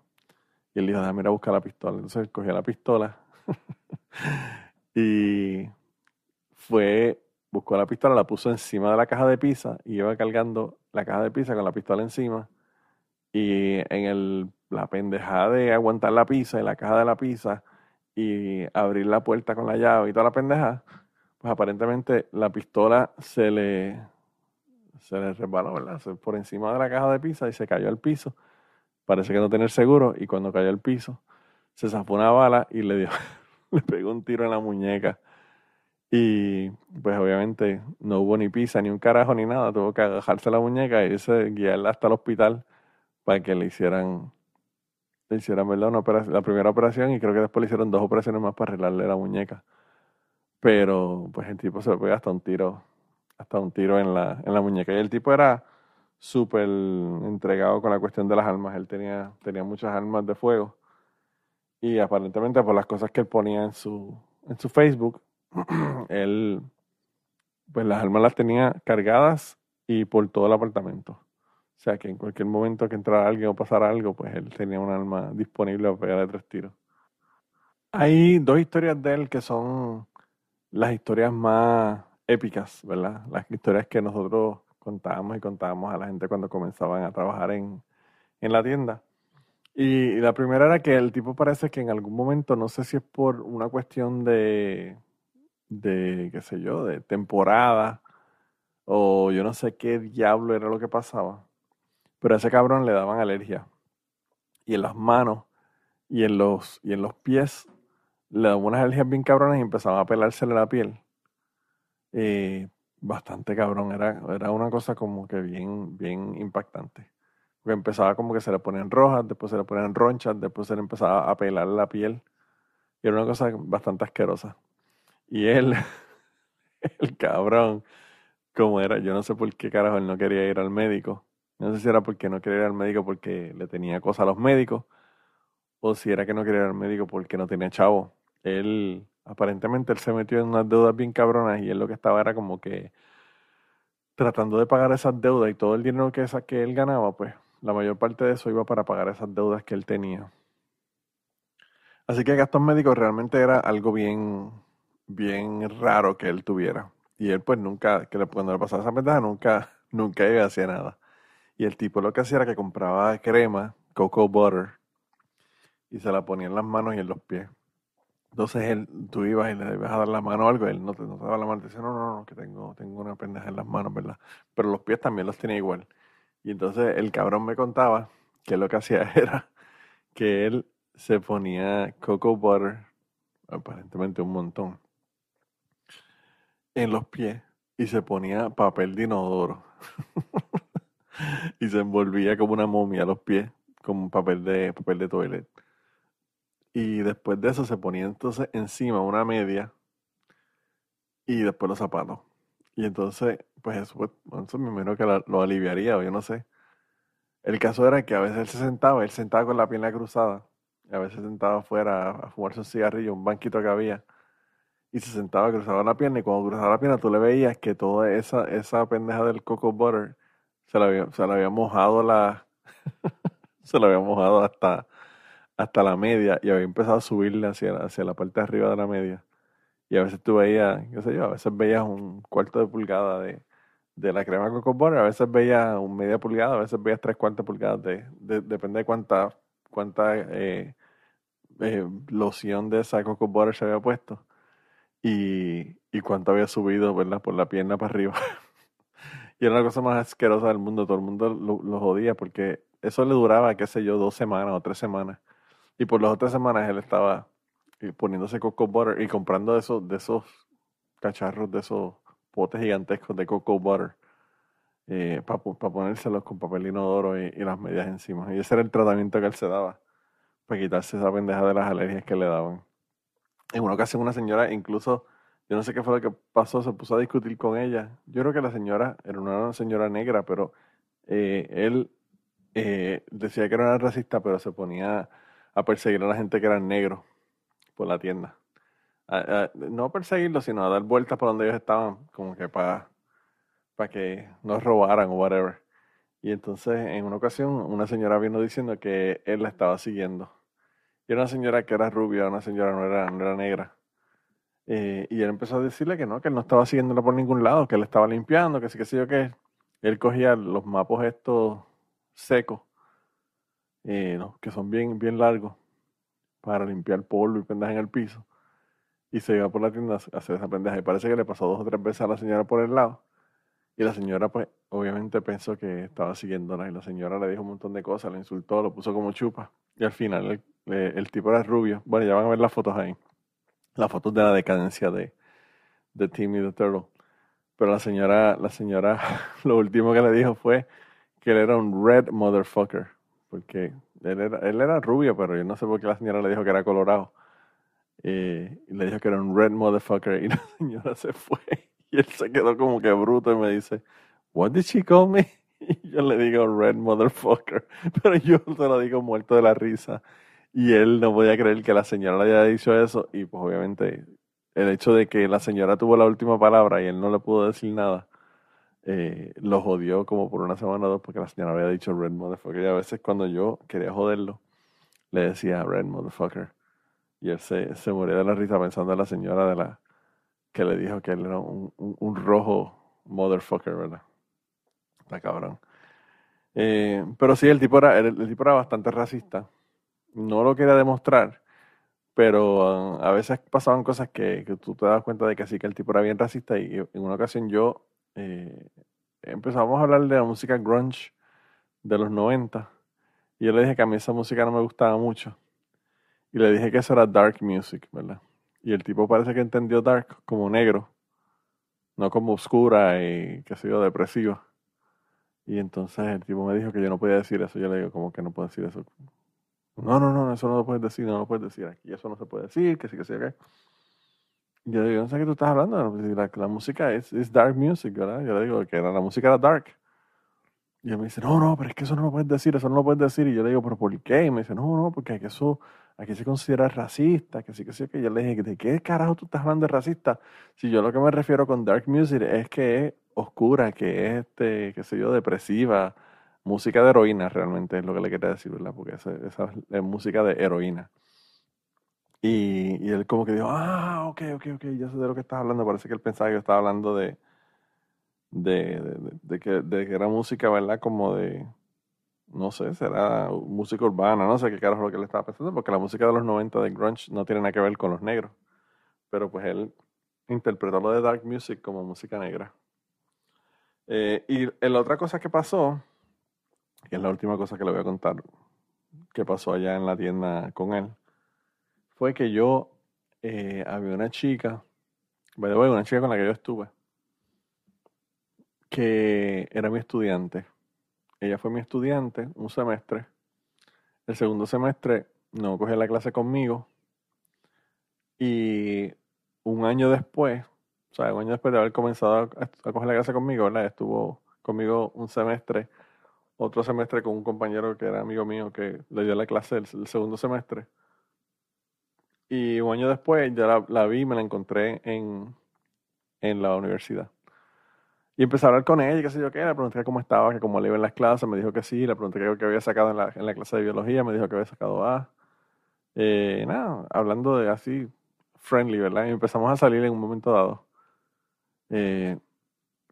S3: Y él dijo, déjame ir a buscar la pistola. Entonces él la pistola y fue, buscó la pistola, la puso encima de la caja de pizza y iba cargando la caja de pizza con la pistola encima. Y en el, la pendejada de aguantar la pizza y la caja de la pizza y abrir la puerta con la llave y toda la pendejada, pues aparentemente la pistola se le, se le resbaló, ¿verdad? Por encima de la caja de pizza y se cayó al piso. Parece que no tenía seguro y cuando cayó al piso se zafó una bala y le dio, le pegó un tiro en la muñeca. Y pues obviamente no hubo ni pizza, ni un carajo, ni nada. Tuvo que agajarse la muñeca y irse, guiarla hasta el hospital para que le hicieran, le hicieran ¿verdad? la primera operación y creo que después le hicieron dos operaciones más para arreglarle la muñeca. Pero pues el tipo se le pegó hasta un tiro, hasta un tiro en la, en la muñeca. Y el tipo era súper entregado con la cuestión de las armas. Él tenía, tenía muchas armas de fuego. Y aparentemente por las cosas que él ponía en su, en su Facebook, él pues las armas las tenía cargadas y por todo el apartamento. O sea que en cualquier momento que entrara alguien o pasara algo, pues él tenía un arma disponible para pegar de tres tiros. Hay dos historias de él que son las historias más épicas, ¿verdad? Las historias que nosotros contábamos y contábamos a la gente cuando comenzaban a trabajar en, la tienda. Y, la primera era que el tipo parece que en algún momento, no sé si es por una cuestión de, de qué sé yo, de temporada, o yo no sé qué diablo era lo que pasaba, pero a ese cabrón le daban alergia. Y en las manos y en los, y en los pies le daban unas alergias bien cabronas y empezaban a pelársele la piel. Eh, bastante cabrón, era, era una cosa como que bien, bien impactante. Porque empezaba como que se le ponían rojas, después se le ponían ronchas, después se le empezaba a pelar la piel. Y era una cosa bastante asquerosa. Y él, el cabrón, como era, yo no sé por qué carajo él no quería ir al médico. No sé si era porque no quería ir al médico porque le tenía cosas a los médicos, o si era que no quería ir al médico porque no tenía chavo. Él, aparentemente, él se metió en unas deudas bien cabronas y él lo que estaba era como que tratando de pagar esas deudas y todo el dinero que, que él ganaba, pues la mayor parte de eso iba para pagar esas deudas que él tenía. Así que gastos médicos realmente era algo bien, bien raro que él tuviera. Y él pues nunca, que cuando le pasaba esa ventaja, nunca, nunca iba a hacer nada. Y el tipo lo que hacía era que compraba crema, cocoa butter, y se la ponía en las manos y en los pies. Entonces él, tú ibas y le ibas a dar la mano o algo, él no te, daba la mano, te decía, no, no, no, que tengo, tengo una pendeja en las manos, ¿verdad? Pero los pies también los tenía igual. Y entonces el cabrón me contaba que lo que hacía era que él se ponía cocoa butter, aparentemente un montón, en los pies y se ponía papel de inodoro. y se envolvía como una momia a los pies con papel de, papel de toilet. Y después de eso se ponía entonces encima una media y después los zapatos. Y entonces, pues eso, eso me imagino que lo, aliviaría o yo no sé. El caso era que a veces él se sentaba, él sentaba con la pierna cruzada, a veces sentaba afuera a, fumarse un cigarrillo, un banquito que había, y se sentaba, cruzaba la pierna, y cuando cruzaba la pierna tú le veías que toda esa, esa pendeja del coco butter se la había, se había mojado la. se la había mojado hasta, hasta la media y había empezado a subirle hacia, hacia la parte de arriba de la media. Y a veces tú veías, qué sé yo, a veces veías un cuarto de pulgada de, la crema coco butter, a veces veías un media pulgada, a veces veías tres cuartos pulgadas, de, depende de cuánta, cuánta eh, eh, loción de esa coco butter se había puesto y, y cuánto había subido, ¿verdad? Por la pierna para arriba. Y era la cosa más asquerosa del mundo. Todo el mundo lo, jodía porque eso le duraba, qué sé yo, dos semanas o tres semanas. Y por las otras semanas él estaba eh, poniéndose coco butter y comprando de esos, de esos cacharros de esos potes gigantescos de cocoa butter eh, para ponérselos con papel inodoro y, y, las medias encima. Y ese era el tratamiento que él se daba para quitarse esa pendeja de las alergias que le daban. En una ocasión una señora incluso, yo no sé qué fue lo que pasó, se puso a discutir con ella. Yo creo que la señora era una señora negra, pero eh, él eh, decía que era racista, pero se ponía a perseguir a la gente que era negro por la tienda. no a perseguirlo, sino a dar vueltas por donde ellos estaban, como que para, que no robaran o whatever. Y entonces en una ocasión una señora vino diciendo que él la estaba siguiendo. Y era una señora que era rubia, una señora no era, no era negra. Eh, y él empezó a decirle que no, que él no estaba siguiéndola por ningún lado, que él estaba limpiando, que sí, que sí, yo que él cogía los mapos estos secos, eh, que son bien, bien largos, para limpiar polvo y pendeja en el piso. Y se iba por la tienda a hacer esa pendeja. Y parece que le pasó dos o tres veces a la señora por el lado. Y la señora, pues, obviamente pensó que estaba siguiéndola. Y la señora le dijo un montón de cosas, le insultó, lo puso como chupa. Y al final el, tipo era rubio. Bueno, ya van a ver las fotos ahí. Las fotos de la decadencia de, de Timmy the Turtle. Pero la señora, la señora, lo último que le dijo fue que él era un red motherfucker. Porque él era, él era rubio, pero yo no sé por qué la señora le dijo que era colorado. Eh, y le dijo que era un red motherfucker. Y la señora se fue. Y él se quedó como que bruto y me dice, What did she call me? Y yo le digo red motherfucker. Pero yo se lo digo muerto de la risa. Y él no podía creer que la señora le haya dicho eso. Y pues obviamente el hecho de que la señora tuvo la última palabra y él no le pudo decir nada, eh, lo jodió como por una semana o dos porque la señora había dicho red motherfucker. Y a veces cuando yo quería joderlo, le decía red motherfucker. Y él se, se moría de la risa pensando en la señora de la que le dijo que él era un, un, rojo motherfucker, ¿verdad? Está cabrón. Eh, pero sí, el tipo, era, el, tipo era bastante racista. No lo quería demostrar, pero um, a veces pasaban cosas que, que, tú te das cuenta de que sí, que el tipo era bien racista. Y, en una ocasión yo eh, empezamos a hablar de la música grunge de los 90. Y yo le dije que a mí esa música no me gustaba mucho. Y le dije que eso era dark music, ¿verdad? Y el tipo parece que entendió dark como negro, no como oscura y qué sé yo, depresiva. Y entonces el tipo me dijo que yo no podía decir eso. Yo le digo, como que no puedo decir eso? No, no, no, eso no lo puedes decir, no lo puedes decir aquí, eso no se puede decir, que sí, que sí, que. Yo digo, no sé qué tú estás hablando, la, la música es, es, dark music, ¿verdad? Yo le digo que la música era dark. Y él me dice, no, no, pero es que eso no lo puedes decir, eso no lo puedes decir. Y yo le digo, pero ¿por qué? Y me dice, no, no, porque eso aquí se considera racista, que sí, que sí, que yo le dije, ¿de qué carajo tú estás hablando de racista? Si yo lo que me refiero con dark music es que es oscura, que es, este, qué sé yo, depresiva, música de heroína realmente es lo que le quería decir, ¿verdad? Porque esa, es música de heroína. Y, y, él como que dijo, ah, ok, ok, ok, ya sé de lo que estás hablando. Parece que él pensaba que yo estaba hablando de, de, de, que, de que era música, ¿verdad? Como de, no sé, será música urbana, no sé qué carajo lo que le estaba pensando, porque la música de los 90 de grunge no tiene nada que ver con los negros. Pero pues él interpretó lo de dark music como música negra. Eh, y la otra cosa que pasó, que es la última cosa que le voy a contar, que pasó allá en la tienda con él, fue que yo eh, había una chica, una chica con la que yo estuve, que era mi estudiante ella fue mi estudiante un semestre. El segundo semestre no cogió la clase conmigo. Y un año después, o sea, un año después de haber comenzado a, coger la clase conmigo, ¿verdad? Estuvo conmigo un semestre, otro semestre con un compañero que era amigo mío que le dio la clase el, segundo semestre. Y un año después ya la, la vi me la encontré en, en la universidad. Y empecé a hablar con ella, qué sé yo qué, le pregunté cómo estaba, que cómo le iba en las clases, me dijo que sí, le pregunté qué, había sacado en la, en la, clase de biología, me dijo que había sacado A. Eh, nada, hablando de así, friendly, ¿verdad? Y empezamos a salir en un momento dado. Eh,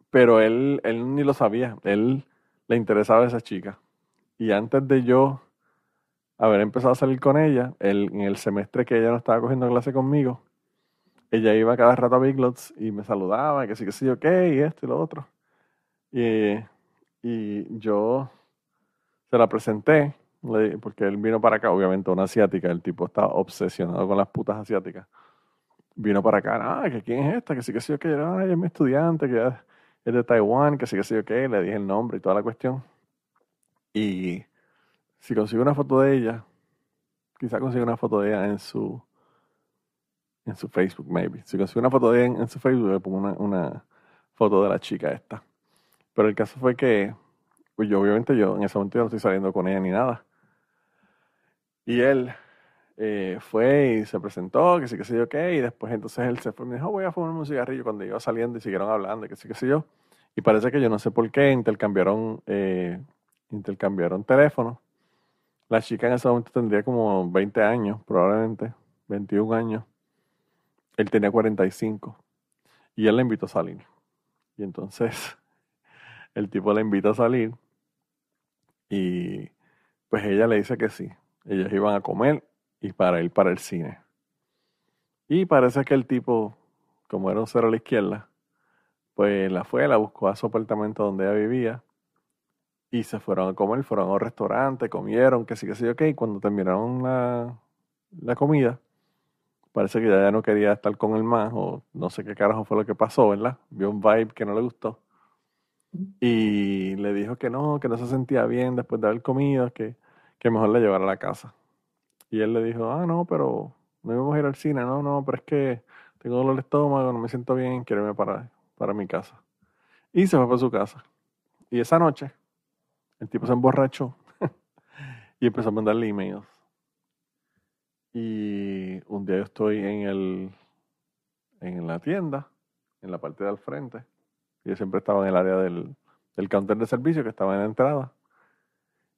S3: pero él, él ni lo sabía, él le interesaba a esa chica. Y antes de yo haber empezado a salir con ella, él, en el semestre que ella no estaba cogiendo clase conmigo, ella iba cada rato a Big Lots y me saludaba, que sí, que sí, ok, y esto y lo otro. Y, y yo se la presenté, porque él vino para acá, obviamente una asiática, el tipo estaba obsesionado con las putas asiáticas. vino para acá, ah, que quién es esta, que sí que sí, que ah, ella es mi estudiante, que es de Taiwán, que sí que sí, que le dije el nombre y toda la cuestión. Y si consigo una foto de ella, quizá consigo una foto de ella en su en su Facebook, maybe. Si consigo una foto de ella en, su Facebook, le pongo una, foto de la chica esta. Pero el caso fue que, pues yo obviamente yo en ese momento no estoy saliendo con ella ni nada. Y él eh, fue y se presentó, que sí, que sé yo qué, y después entonces él se fue y me dijo, voy a fumar un cigarrillo cuando iba saliendo y siguieron hablando, que sí, que sé yo. Y parece que yo no sé por qué intercambiaron, eh, intercambiaron teléfonos. La chica en ese momento tendría como 20 años, probablemente, 21 años. Él tenía 45. Y él la invitó a salir. Y entonces el tipo la invita a salir y pues ella le dice que sí. Ellos iban a comer y para ir para el cine. Y parece que el tipo, como era un cero a la izquierda, pues la fue, la buscó a su apartamento donde ella vivía y se fueron a comer, fueron a un restaurante, comieron, que sí, que sí, ok. Cuando terminaron la, la comida, parece que ya no quería estar con él más, o no sé qué carajo fue lo que pasó, ¿verdad? Vio un vibe que no le gustó. Y le dijo que no, que no se sentía bien después de haber comido, que, que mejor le llevara a la casa. Y él le dijo, ah, no, pero no íbamos a ir al cine, no, no, pero es que tengo dolor de estómago, no me siento bien, quiero irme para, para mi casa. Y se fue para su casa. Y esa noche, el tipo se emborrachó y empezó a mandarle emails. Y un día yo estoy en el en la tienda, en la parte de al frente. Yo siempre estaba en el área del, del counter de servicio que estaba en la entrada.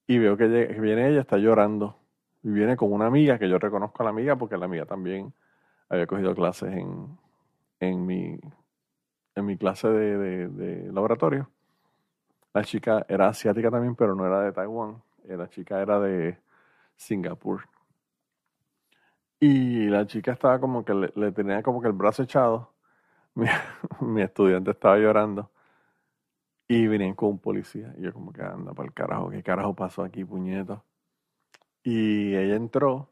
S3: Y veo que, que viene ella, está llorando y viene con una amiga que yo reconozco a la amiga porque la amiga también había cogido clases en, en, mi, en mi clase de, laboratorio. La chica era asiática también, pero no era de Taiwán. La chica era de Singapur. Y la chica estaba como que le, tenía como que el brazo echado. Mi, estudiante estaba llorando. Y venían con un policía. Y yo como que anda para el carajo. ¿Qué carajo pasó aquí, puñeto? Y ella entró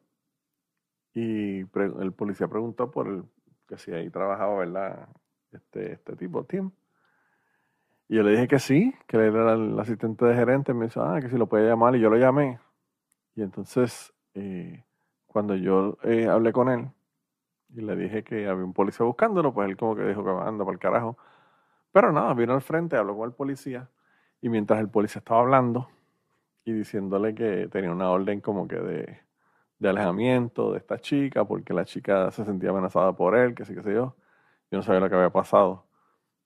S3: y el policía preguntó por el que si ahí trabajaba, ¿verdad? Este, este tipo, Tim. Y yo le dije que sí, que él era el asistente de gerente. Me dijo, ah, que si lo puede llamar. Y yo lo llamé. Y entonces, eh, cuando yo eh, hablé con él y le dije que había un policía buscándolo, pues él como que dijo que anda para el carajo. Pero nada, vino al frente, habló con el policía. Y mientras el policía estaba hablando, y diciéndole que tenía una orden como que de, de alejamiento de esta chica porque la chica se sentía amenazada por él, que sí, que sé yo. Yo no sabía lo que había pasado.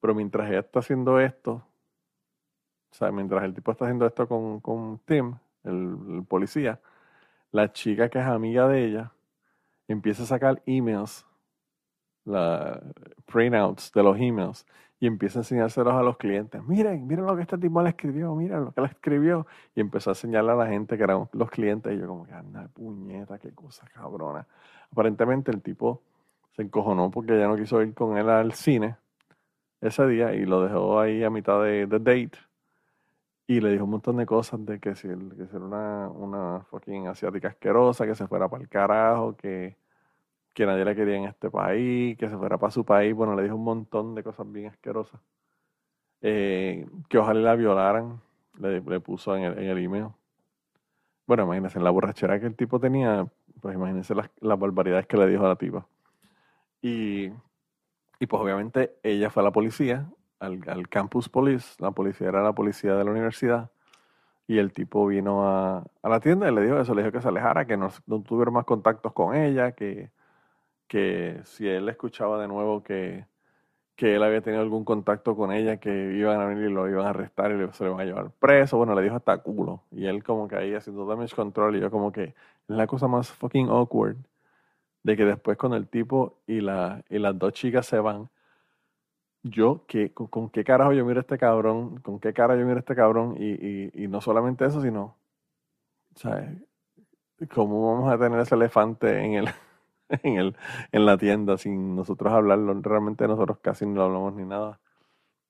S3: Pero mientras ella está haciendo esto, o sea, mientras el tipo está haciendo esto con, con Tim, el, policía, la chica que es amiga de ella empieza a sacar emails, la printouts de los emails y empieza a enseñárselos a los clientes. Miren, miren lo que este tipo le escribió, miren lo que le escribió. Y empezó a enseñarle a la gente que eran los clientes. Y yo como que, anda, puñeta, qué cosa cabrona. Aparentemente el tipo se encojonó porque ya no quiso ir con él al cine ese día y lo dejó ahí a mitad de, de date. Y le dijo un montón de cosas de que si, que era una, una fucking asiática asquerosa, que se fuera para el carajo, que que nadie la quería en este país, que se fuera para su país. Bueno, le dijo un montón de cosas bien asquerosas. Eh, que ojalá la violaran, le, puso en el, en el, email. Bueno, imagínense, en la borrachera que el tipo tenía, pues imagínense las, barbaridades que le dijo a la tipa. Y, y pues obviamente ella fue a la policía, al, al, campus police, la policía era la policía de la universidad, y el tipo vino a, a la tienda y le dijo eso, le dijo que se alejara, que no, no tuviera más contactos con ella, que, que si él escuchaba de nuevo que, que él había tenido algún contacto con ella, que iban a venir y lo iban a arrestar y se lo iban a llevar preso, bueno, le dijo hasta culo. Y él como que ahí haciendo damage control y yo como que es la cosa más fucking awkward de que después con el tipo y, la, y las dos chicas se van, yo, que, con, qué carajo yo miro a este cabrón? ¿Con qué cara yo miro a este cabrón? Y, y, y no solamente eso, sino, ¿sabes? ¿Cómo vamos a tener ese elefante en el, en, el, en la tienda sin nosotros hablarlo. Realmente nosotros casi no hablamos ni nada.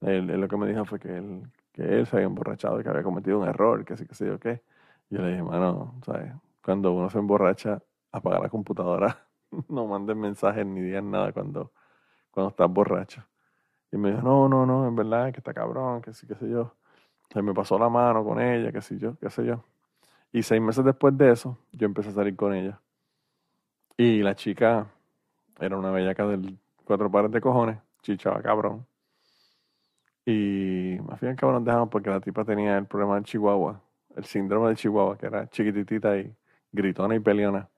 S3: Él, lo que me dijo fue que él, que él se había emborrachado y que había cometido un error, que sí, que sé yo qué. Yo le dije, mano, ¿sabes? Cuando uno se emborracha, apaga la computadora no mandes mensajes ni digas nada cuando, cuando estás borracho. Y me dijo, no, no, no, en verdad que está cabrón, que sí, qué sé yo. Se me pasó la mano con ella, qué sé yo, qué sé yo. Y seis meses después de eso, yo empecé a salir con ella. Y la chica era una bellaca del cuatro pares de cojones, chichaba cabrón. Y más bien cabrón dejamos porque la tipa tenía el problema del Chihuahua, el síndrome de Chihuahua, que era chiquititita y gritona y peleona.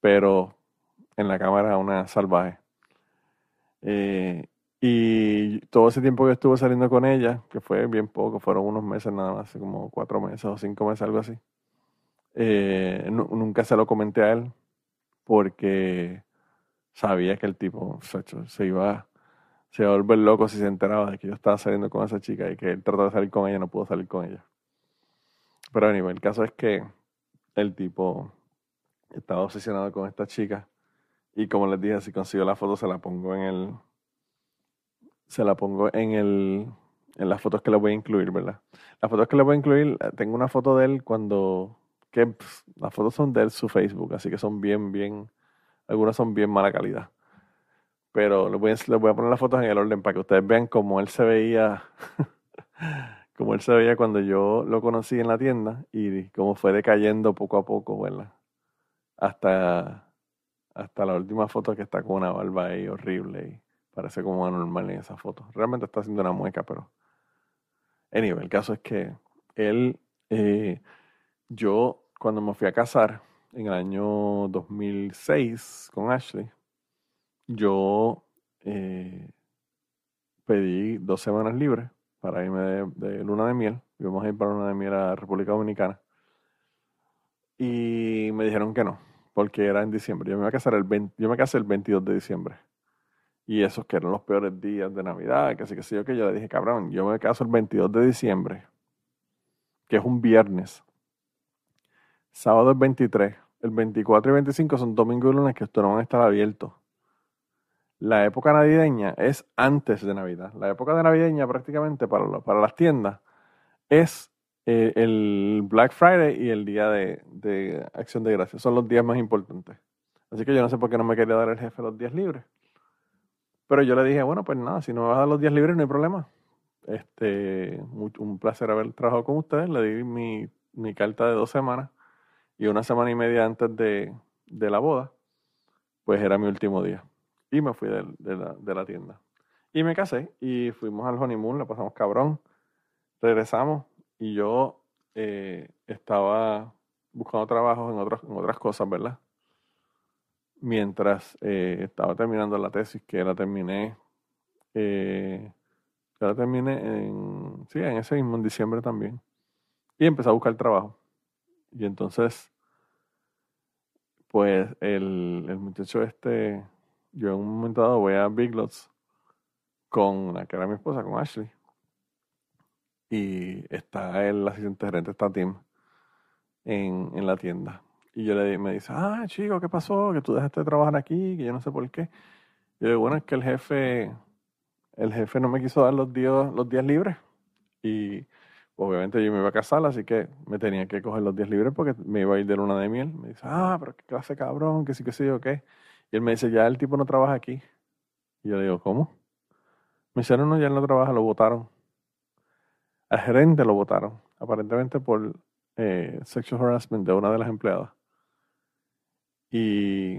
S3: Pero en la cámara una salvaje. Eh, y todo ese tiempo que estuve saliendo con ella, que fue bien poco, fueron unos meses nada más, como cuatro meses o cinco meses, algo así. Eh, nunca se lo comenté a él porque sabía que el tipo se iba, se iba a volver loco si se enteraba de que yo estaba saliendo con esa chica y que él trató de salir con ella no pudo salir con ella. Pero anyway, el caso es que el tipo estaba obsesionado con esta chica y como les dije, si consigo la foto se la pongo en el se la pongo en el en las fotos que le voy a incluir, ¿verdad? Las fotos que le voy a incluir, eh, tengo una foto de él cuando que pues, las fotos son de él su Facebook, así que son bien bien algunas son bien mala calidad. Pero les voy, a, les voy a poner las fotos en el orden para que ustedes vean cómo él se veía como él se veía cuando yo lo conocí en la tienda y cómo fue decayendo poco a poco, ¿verdad? Hasta, hasta la última foto que está con una barba ahí horrible y parece como anormal en esa foto. Realmente está haciendo una mueca, pero... Anyway, el caso es que él, eh, yo cuando me fui a casar en el año 2006 con Ashley, yo eh, pedí dos semanas libres para irme de, luna de miel. Íbamos a ir para luna de miel a República Dominicana. Y me dijeron que no, porque era en diciembre. Yo me, iba a casar el yo me casé el 22 de diciembre. Y esos que eran los peores días de Navidad, que sí que sé yo, que yo le dije, cabrón, yo me caso el 22 de diciembre, que es un viernes. Sábado el 23. El 24 y 25 son domingo y lunes que esto no van a estar abiertos la época navideña es antes de Navidad. La época de navideña prácticamente para, para las tiendas es eh, el Black Friday y el día de, Acción de Gracias. Son los días más importantes. Así que yo no sé por qué no me quería dar el jefe los días libres. Pero yo le dije, bueno, pues nada, si no me vas a dar los días libres no hay problema. Este, un placer haber trabajado con ustedes. Le di mi, mi carta de dos semanas y una semana y media antes de, de la boda, pues era mi último día. Y me fui de, la, tienda. Y me casé y fuimos al honeymoon, la pasamos cabrón. Regresamos y yo eh, estaba buscando trabajo en, otras en otras cosas, ¿verdad? Mientras eh, estaba terminando la tesis, que la terminé, eh, la terminé en, sí, en ese mismo, en diciembre también. Y empecé a buscar trabajo. Y entonces, pues el, el muchacho este yo en un momento dado voy a Big Lots con la que era mi esposa, con Ashley. Y está el asistente gerente, está Tim, en, en la tienda. Y yo le me dice, ah, chico, ¿qué pasó? Que tú dejaste de trabajar aquí, que yo no sé por qué. Y yo digo, bueno, es que el jefe, el jefe no me quiso dar los días, los días libres. Y obviamente yo me iba a casar, así que me tenía que coger los días libres porque me iba a ir de luna de miel. Me dice, ah, pero qué clase cabrón, que sí, que sí, o qué. Y él me dice, ya el tipo no trabaja aquí. Y yo le digo, ¿cómo? Me dice, no, no, ya él no trabaja, lo votaron. Al gerente lo votaron, aparentemente por eh, sexual harassment de una de las empleadas. Y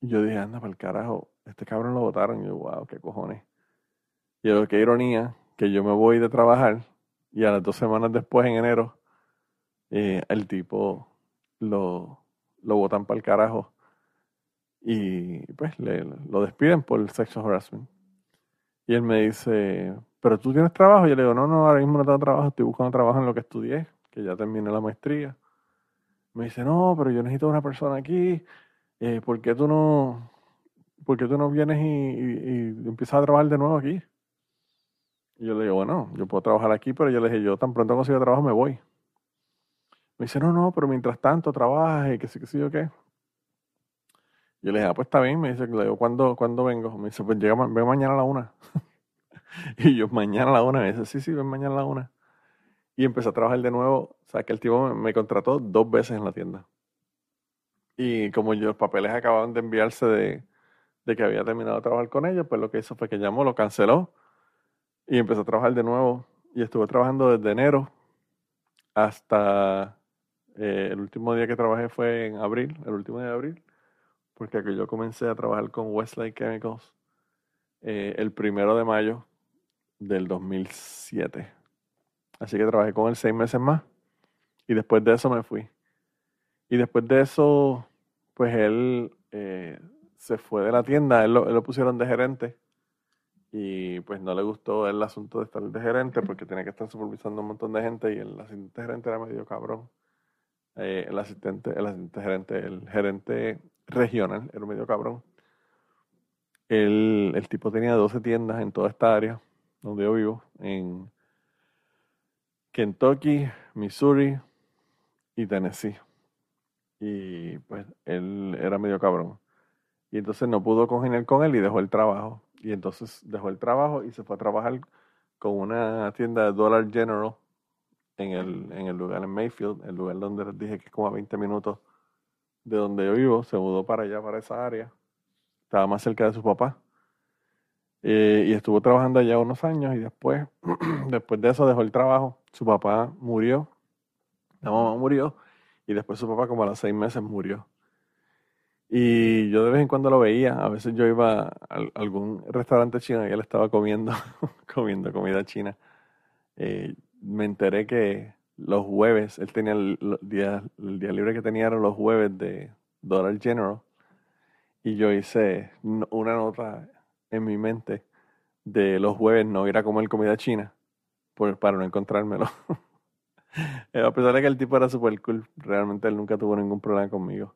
S3: yo dije, anda, para el carajo, este cabrón lo votaron. Y yo, wow, qué cojones. Y yo, qué ironía, que yo me voy de trabajar y a las dos semanas después, en enero, eh, el tipo lo, lo votan para el carajo y pues le, lo despiden por sexual harassment. Y él me dice, pero tú tienes trabajo. Yo le digo, no, no, ahora mismo no tengo trabajo, estoy buscando trabajo en lo que estudié, que ya terminé la maestría. Me dice, no, pero yo necesito una persona aquí. Eh, ¿Por qué tú no, por tú no vienes y, y, empiezas a trabajar de nuevo aquí? Y yo le digo, bueno, yo puedo trabajar aquí, pero yo le dije, yo tan pronto consigo trabajo me voy. Me dice, no, no, pero mientras tanto trabajas y que sí, que sí, o qué. Yo le dije, ah, pues está bien. Me dice, le digo, ¿cuándo, ¿cuándo vengo? Me dice, pues llega, ven mañana a la una. y yo, mañana a la una. Me dice, sí, sí, ven mañana a la una. Y empecé a trabajar de nuevo. O sea, que el tipo me, contrató dos veces en la tienda. Y como yo, los papeles acababan de enviarse de, de que había terminado de trabajar con ellos, pues lo que hizo fue que llamó, lo canceló y empezó a trabajar de nuevo. Y estuve trabajando desde enero hasta eh, el último día que trabajé fue en abril, el último día de abril, porque yo comencé a trabajar con Westlake Chemicals eh, el primero de mayo del 2007. Así que trabajé con él seis meses más y después de eso me fui. Y después de eso, pues él eh, se fue de la tienda, él lo, pusieron de gerente y pues no le gustó el asunto de estar de gerente porque tenía que estar supervisando un montón de gente y el asistente gerente era medio cabrón. Eh, el asistente, el asistente gerente, el gerente regional era medio cabrón. El, el tipo tenía 12 tiendas en toda esta área donde yo vivo, en Kentucky, Missouri y Tennessee. Y pues él era medio cabrón. Y entonces no pudo congeniar con él y dejó el trabajo. Y entonces dejó el trabajo y se fue a trabajar con una tienda de Dollar General en el, en el lugar en Mayfield, el lugar donde les dije que es como a 20 minutos de donde yo vivo. Se mudó para allá, para esa área. Estaba más cerca de su papá. Eh, y estuvo trabajando allá unos años y después, después de eso dejó el trabajo. Su papá murió, la mamá murió y después su papá como a los seis meses murió. Y yo de vez en cuando lo veía, a veces yo iba a algún restaurante chino y él estaba comiendo, comiendo comida china. Eh, me enteré que los jueves, él tenía el, día, el día libre que tenía eran los jueves de Dollar General. Y yo hice una nota en mi mente de los jueves no ir a comer comida china por, para no encontrármelo. Eh, a pesar de que el tipo era súper cool, realmente él nunca tuvo ningún problema conmigo.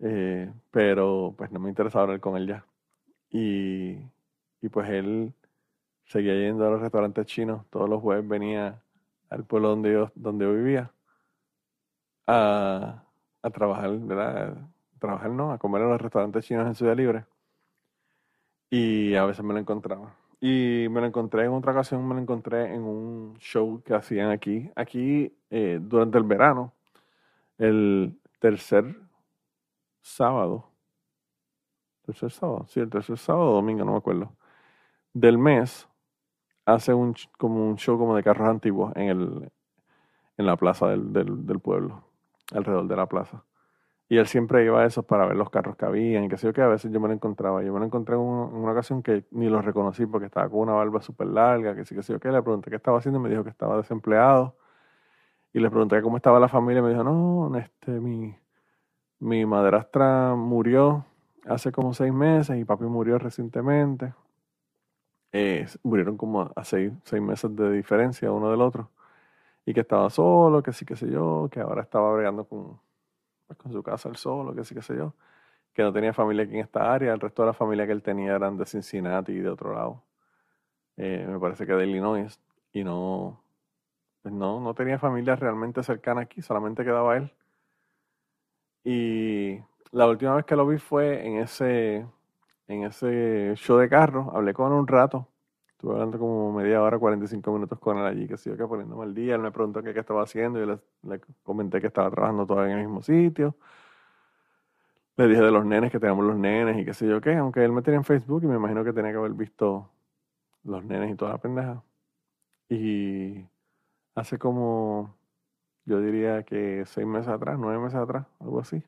S3: Eh, pero pues no me interesaba hablar con él ya. Y, y pues él seguía yendo a los restaurantes chinos. Todos los jueves venía al pueblo donde yo, donde yo vivía a, a trabajar, ¿verdad? A trabajar no, a comer en los restaurantes chinos en Ciudad Libre. Y a veces me lo encontraba. Y me lo encontré en otra ocasión, me lo encontré en un show que hacían aquí. Aquí, eh, durante el verano, el tercer sábado. ¿Tercer sábado? Sí, el tercer sábado domingo, no me acuerdo. Del mes, hace un, como un show como de carros antiguos en, el, en la plaza del, del pueblo, alrededor de la plaza. Y él siempre iba a eso para ver los carros que habían y que sé yo que a veces yo me lo encontraba. Yo me lo encontré en, una ocasión que ni lo reconocí porque estaba con una barba súper larga, que sí que sé yo que le pregunté qué estaba haciendo me dijo que estaba desempleado. Y le pregunté cómo estaba la familia me dijo, no, este, mi, mi madrastra murió hace como seis meses y papi murió recientemente. Eh, murieron como a seis, seis meses de diferencia uno del otro. Y que estaba solo, que sí que sé yo, que ahora estaba bregando con pues, con su casa el solo, que sí, qué sé yo, que no tenía familia aquí en esta área, el resto de la familia que él tenía eran de Cincinnati y de otro lado, eh, me parece que de Illinois, y no, pues no, no tenía familia realmente cercana aquí, solamente quedaba él. Y la última vez que lo vi fue en ese, en ese show de carro, hablé con él un rato, Estuve hablando como media hora, 45 minutos con él allí, que sigo que poniéndome al día. Él me preguntó qué, estaba haciendo y le, le, comenté que estaba trabajando todavía en el mismo sitio. Le dije de los nenes, que teníamos los nenes y qué sé yo qué, aunque él me tenía en Facebook y me imagino que tenía que haber visto los nenes y toda la pendeja. Y hace como, yo diría que seis meses atrás, nueve meses atrás, algo así,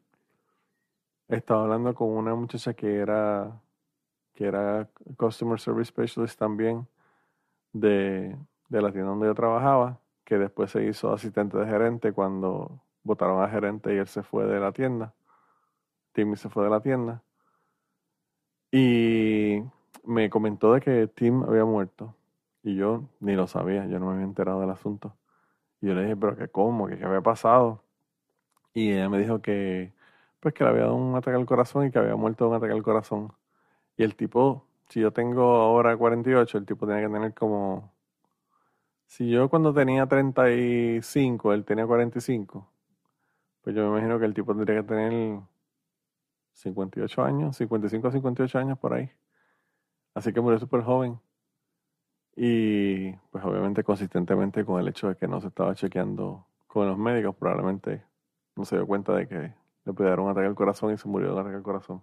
S3: estaba hablando con una muchacha que era que era Customer Service Specialist también de, la tienda donde yo trabajaba, que después se hizo asistente de gerente cuando votaron a gerente y él se fue de la tienda. Timmy se fue de la tienda. Y me comentó de que Tim había muerto. Y yo ni lo sabía, yo no me había enterado del asunto. Y yo le dije, pero que cómo, que qué había pasado. Y ella me dijo que, pues que le había dado un ataque al corazón y que había muerto de un ataque al corazón. Y el tipo, si yo tengo ahora 48, el tipo tiene que tener como... Si yo cuando tenía 35, él tenía 45, pues yo me imagino que el tipo tendría que tener 58 años, 55 a 58 años por ahí. Así que murió súper joven. Y pues obviamente consistentemente con el hecho de que no se estaba chequeando con los médicos, probablemente no se dio cuenta de que le dar un ataque al corazón y se murió de un ataque al corazón.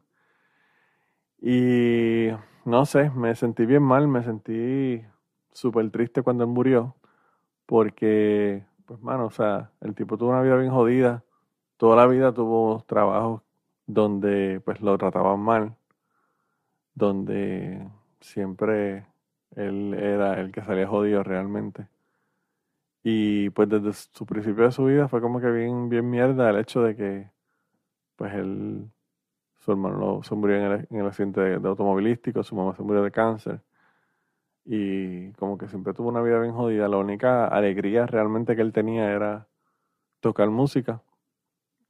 S3: Y no sé, me sentí bien mal, me sentí súper triste cuando él murió, porque, pues, mano, o sea, el tipo tuvo una vida bien jodida, toda la vida tuvo trabajos donde, pues, lo trataban mal, donde siempre él era el que salía jodido realmente. Y pues desde su principio de su vida fue como que bien, bien mierda el hecho de que pues él, su hermano se murió en el, accidente de, automovilístico, su mamá se murió de cáncer. Y como que siempre tuvo una vida bien jodida. La única alegría realmente que él tenía era tocar música.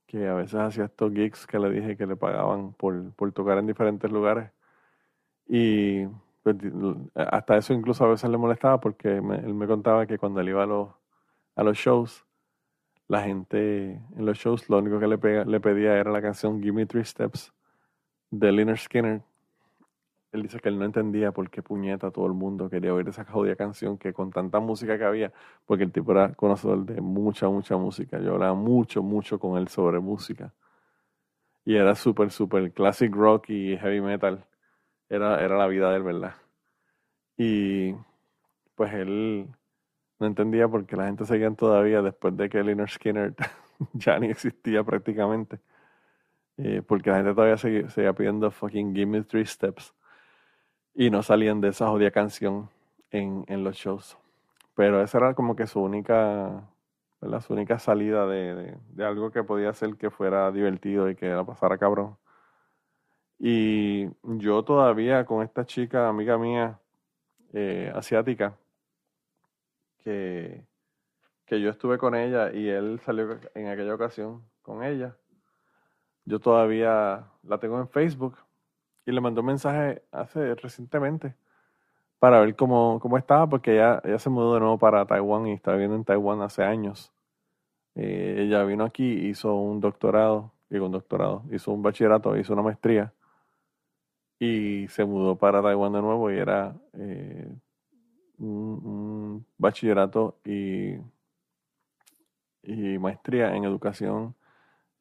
S3: Que a veces hacía estos gigs que le dije que le pagaban por, por tocar en diferentes lugares. Y pues, hasta eso incluso a veces le molestaba porque él me contaba que cuando él iba a los, a los shows, la gente en los shows lo único que le, le pedía era la canción Give Me Three Steps de Leonard Skinner. Él dice que él no entendía por qué puñeta todo el mundo quería oír esa jodida canción que con tanta música que había, porque el tipo era conocedor de mucha, mucha música. Yo hablaba mucho, mucho con él sobre música. Y era súper, súper classic rock y heavy metal era, era la vida de él, ¿verdad? Y pues él no entendía por qué la gente seguía todavía después de que Leonard Skinner ya ni existía prácticamente. Eh, porque la gente todavía seguía, pidiendo fucking Give Me Three Steps. Y no salían de esa jodida canción en, en los shows. Pero esa era como que su única. Su única salida de, de, de algo que podía hacer que fuera divertido y que la pasara cabrón. Y yo todavía con esta chica, amiga mía, eh, asiática, que, que yo estuve con ella y él salió en aquella ocasión con ella. Yo todavía la tengo en Facebook y le mandó un mensaje hace recientemente para ver cómo, cómo estaba, porque ella, ella se mudó de nuevo para Taiwán y está viviendo en Taiwán hace años. Eh, ella vino aquí, hizo un doctorado, digo un doctorado, hizo un bachillerato, hizo una maestría y se mudó para Taiwán de nuevo y era eh, un, bachillerato y, y maestría en educación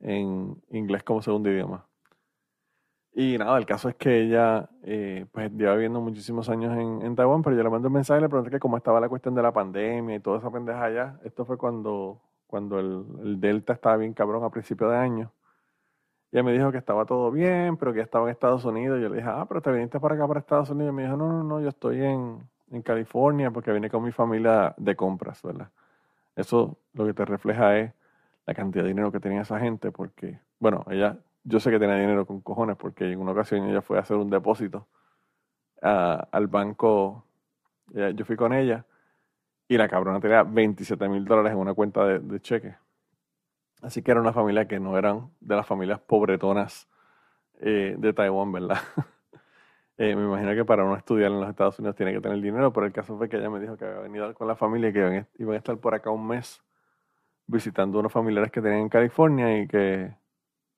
S3: en inglés como segundo idioma. Y nada, el caso es que ella eh, pues lleva viviendo muchísimos años en, en, Taiwán, pero yo le mandé un mensaje y le pregunté que cómo estaba la cuestión de la pandemia y toda esa pendeja allá. Esto fue cuando, cuando el, el Delta estaba bien cabrón a principios de año. Ella me dijo que estaba todo bien, pero que estaba en Estados Unidos. Yo le dije, ah, pero te viniste para acá, para Estados Unidos. Y me dijo, no, no, no, yo estoy en, en California porque vine con mi familia de compras, ¿verdad? Eso lo que te refleja es la cantidad de dinero que tenía esa gente, porque, bueno, ella, yo sé que tenía dinero con cojones, porque en una ocasión ella fue a hacer un depósito al banco, yo fui con ella, y la cabrona tenía 27 mil dólares en una cuenta de, de cheque. Así que era una familia que no eran de las familias pobretonas eh, de Taiwán, ¿verdad? Eh, me imagino que para uno estudiar en los Estados Unidos tiene que tener dinero, pero el caso fue que ella me dijo que había venido con la familia y que iban a estar por acá un mes visitando unos familiares que tenían en California y que,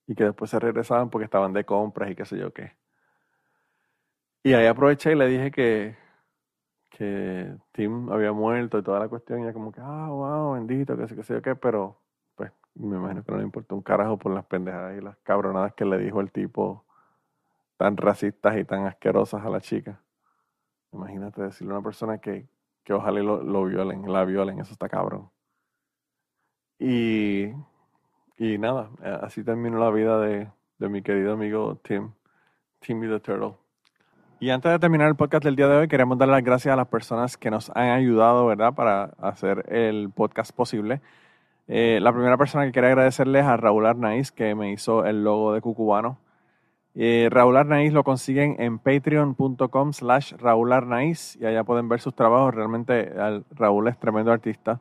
S3: y que después se regresaban porque estaban de compras y qué sé yo qué. Y ahí aproveché y le dije que, que Tim había muerto y toda la cuestión, y ella como que, ah, wow, bendito, que sé, qué sé yo qué, pero me imagino que no le importó un carajo por las pendejadas y las cabronadas que le dijo el tipo tan racistas y tan asquerosas a la chica. Imagínate decirle a una persona que, que ojalá lo, lo, violen, la violen, eso está cabrón. Y, y nada, eh, así terminó la vida de, de mi querido amigo Tim, Timmy the Turtle. Y antes de terminar el podcast del día de hoy, queremos dar las gracias a las personas que nos han ayudado, ¿verdad?, para hacer el podcast posible. Eh, la primera persona que quería agradecerles a Raúl Arnaiz, que me hizo el logo de Cucubano. Eh, Raúl Arnaiz lo consiguen en patreon.com slash Raúl Arnaiz y allá pueden ver sus trabajos. Realmente Raúl es tremendo artista.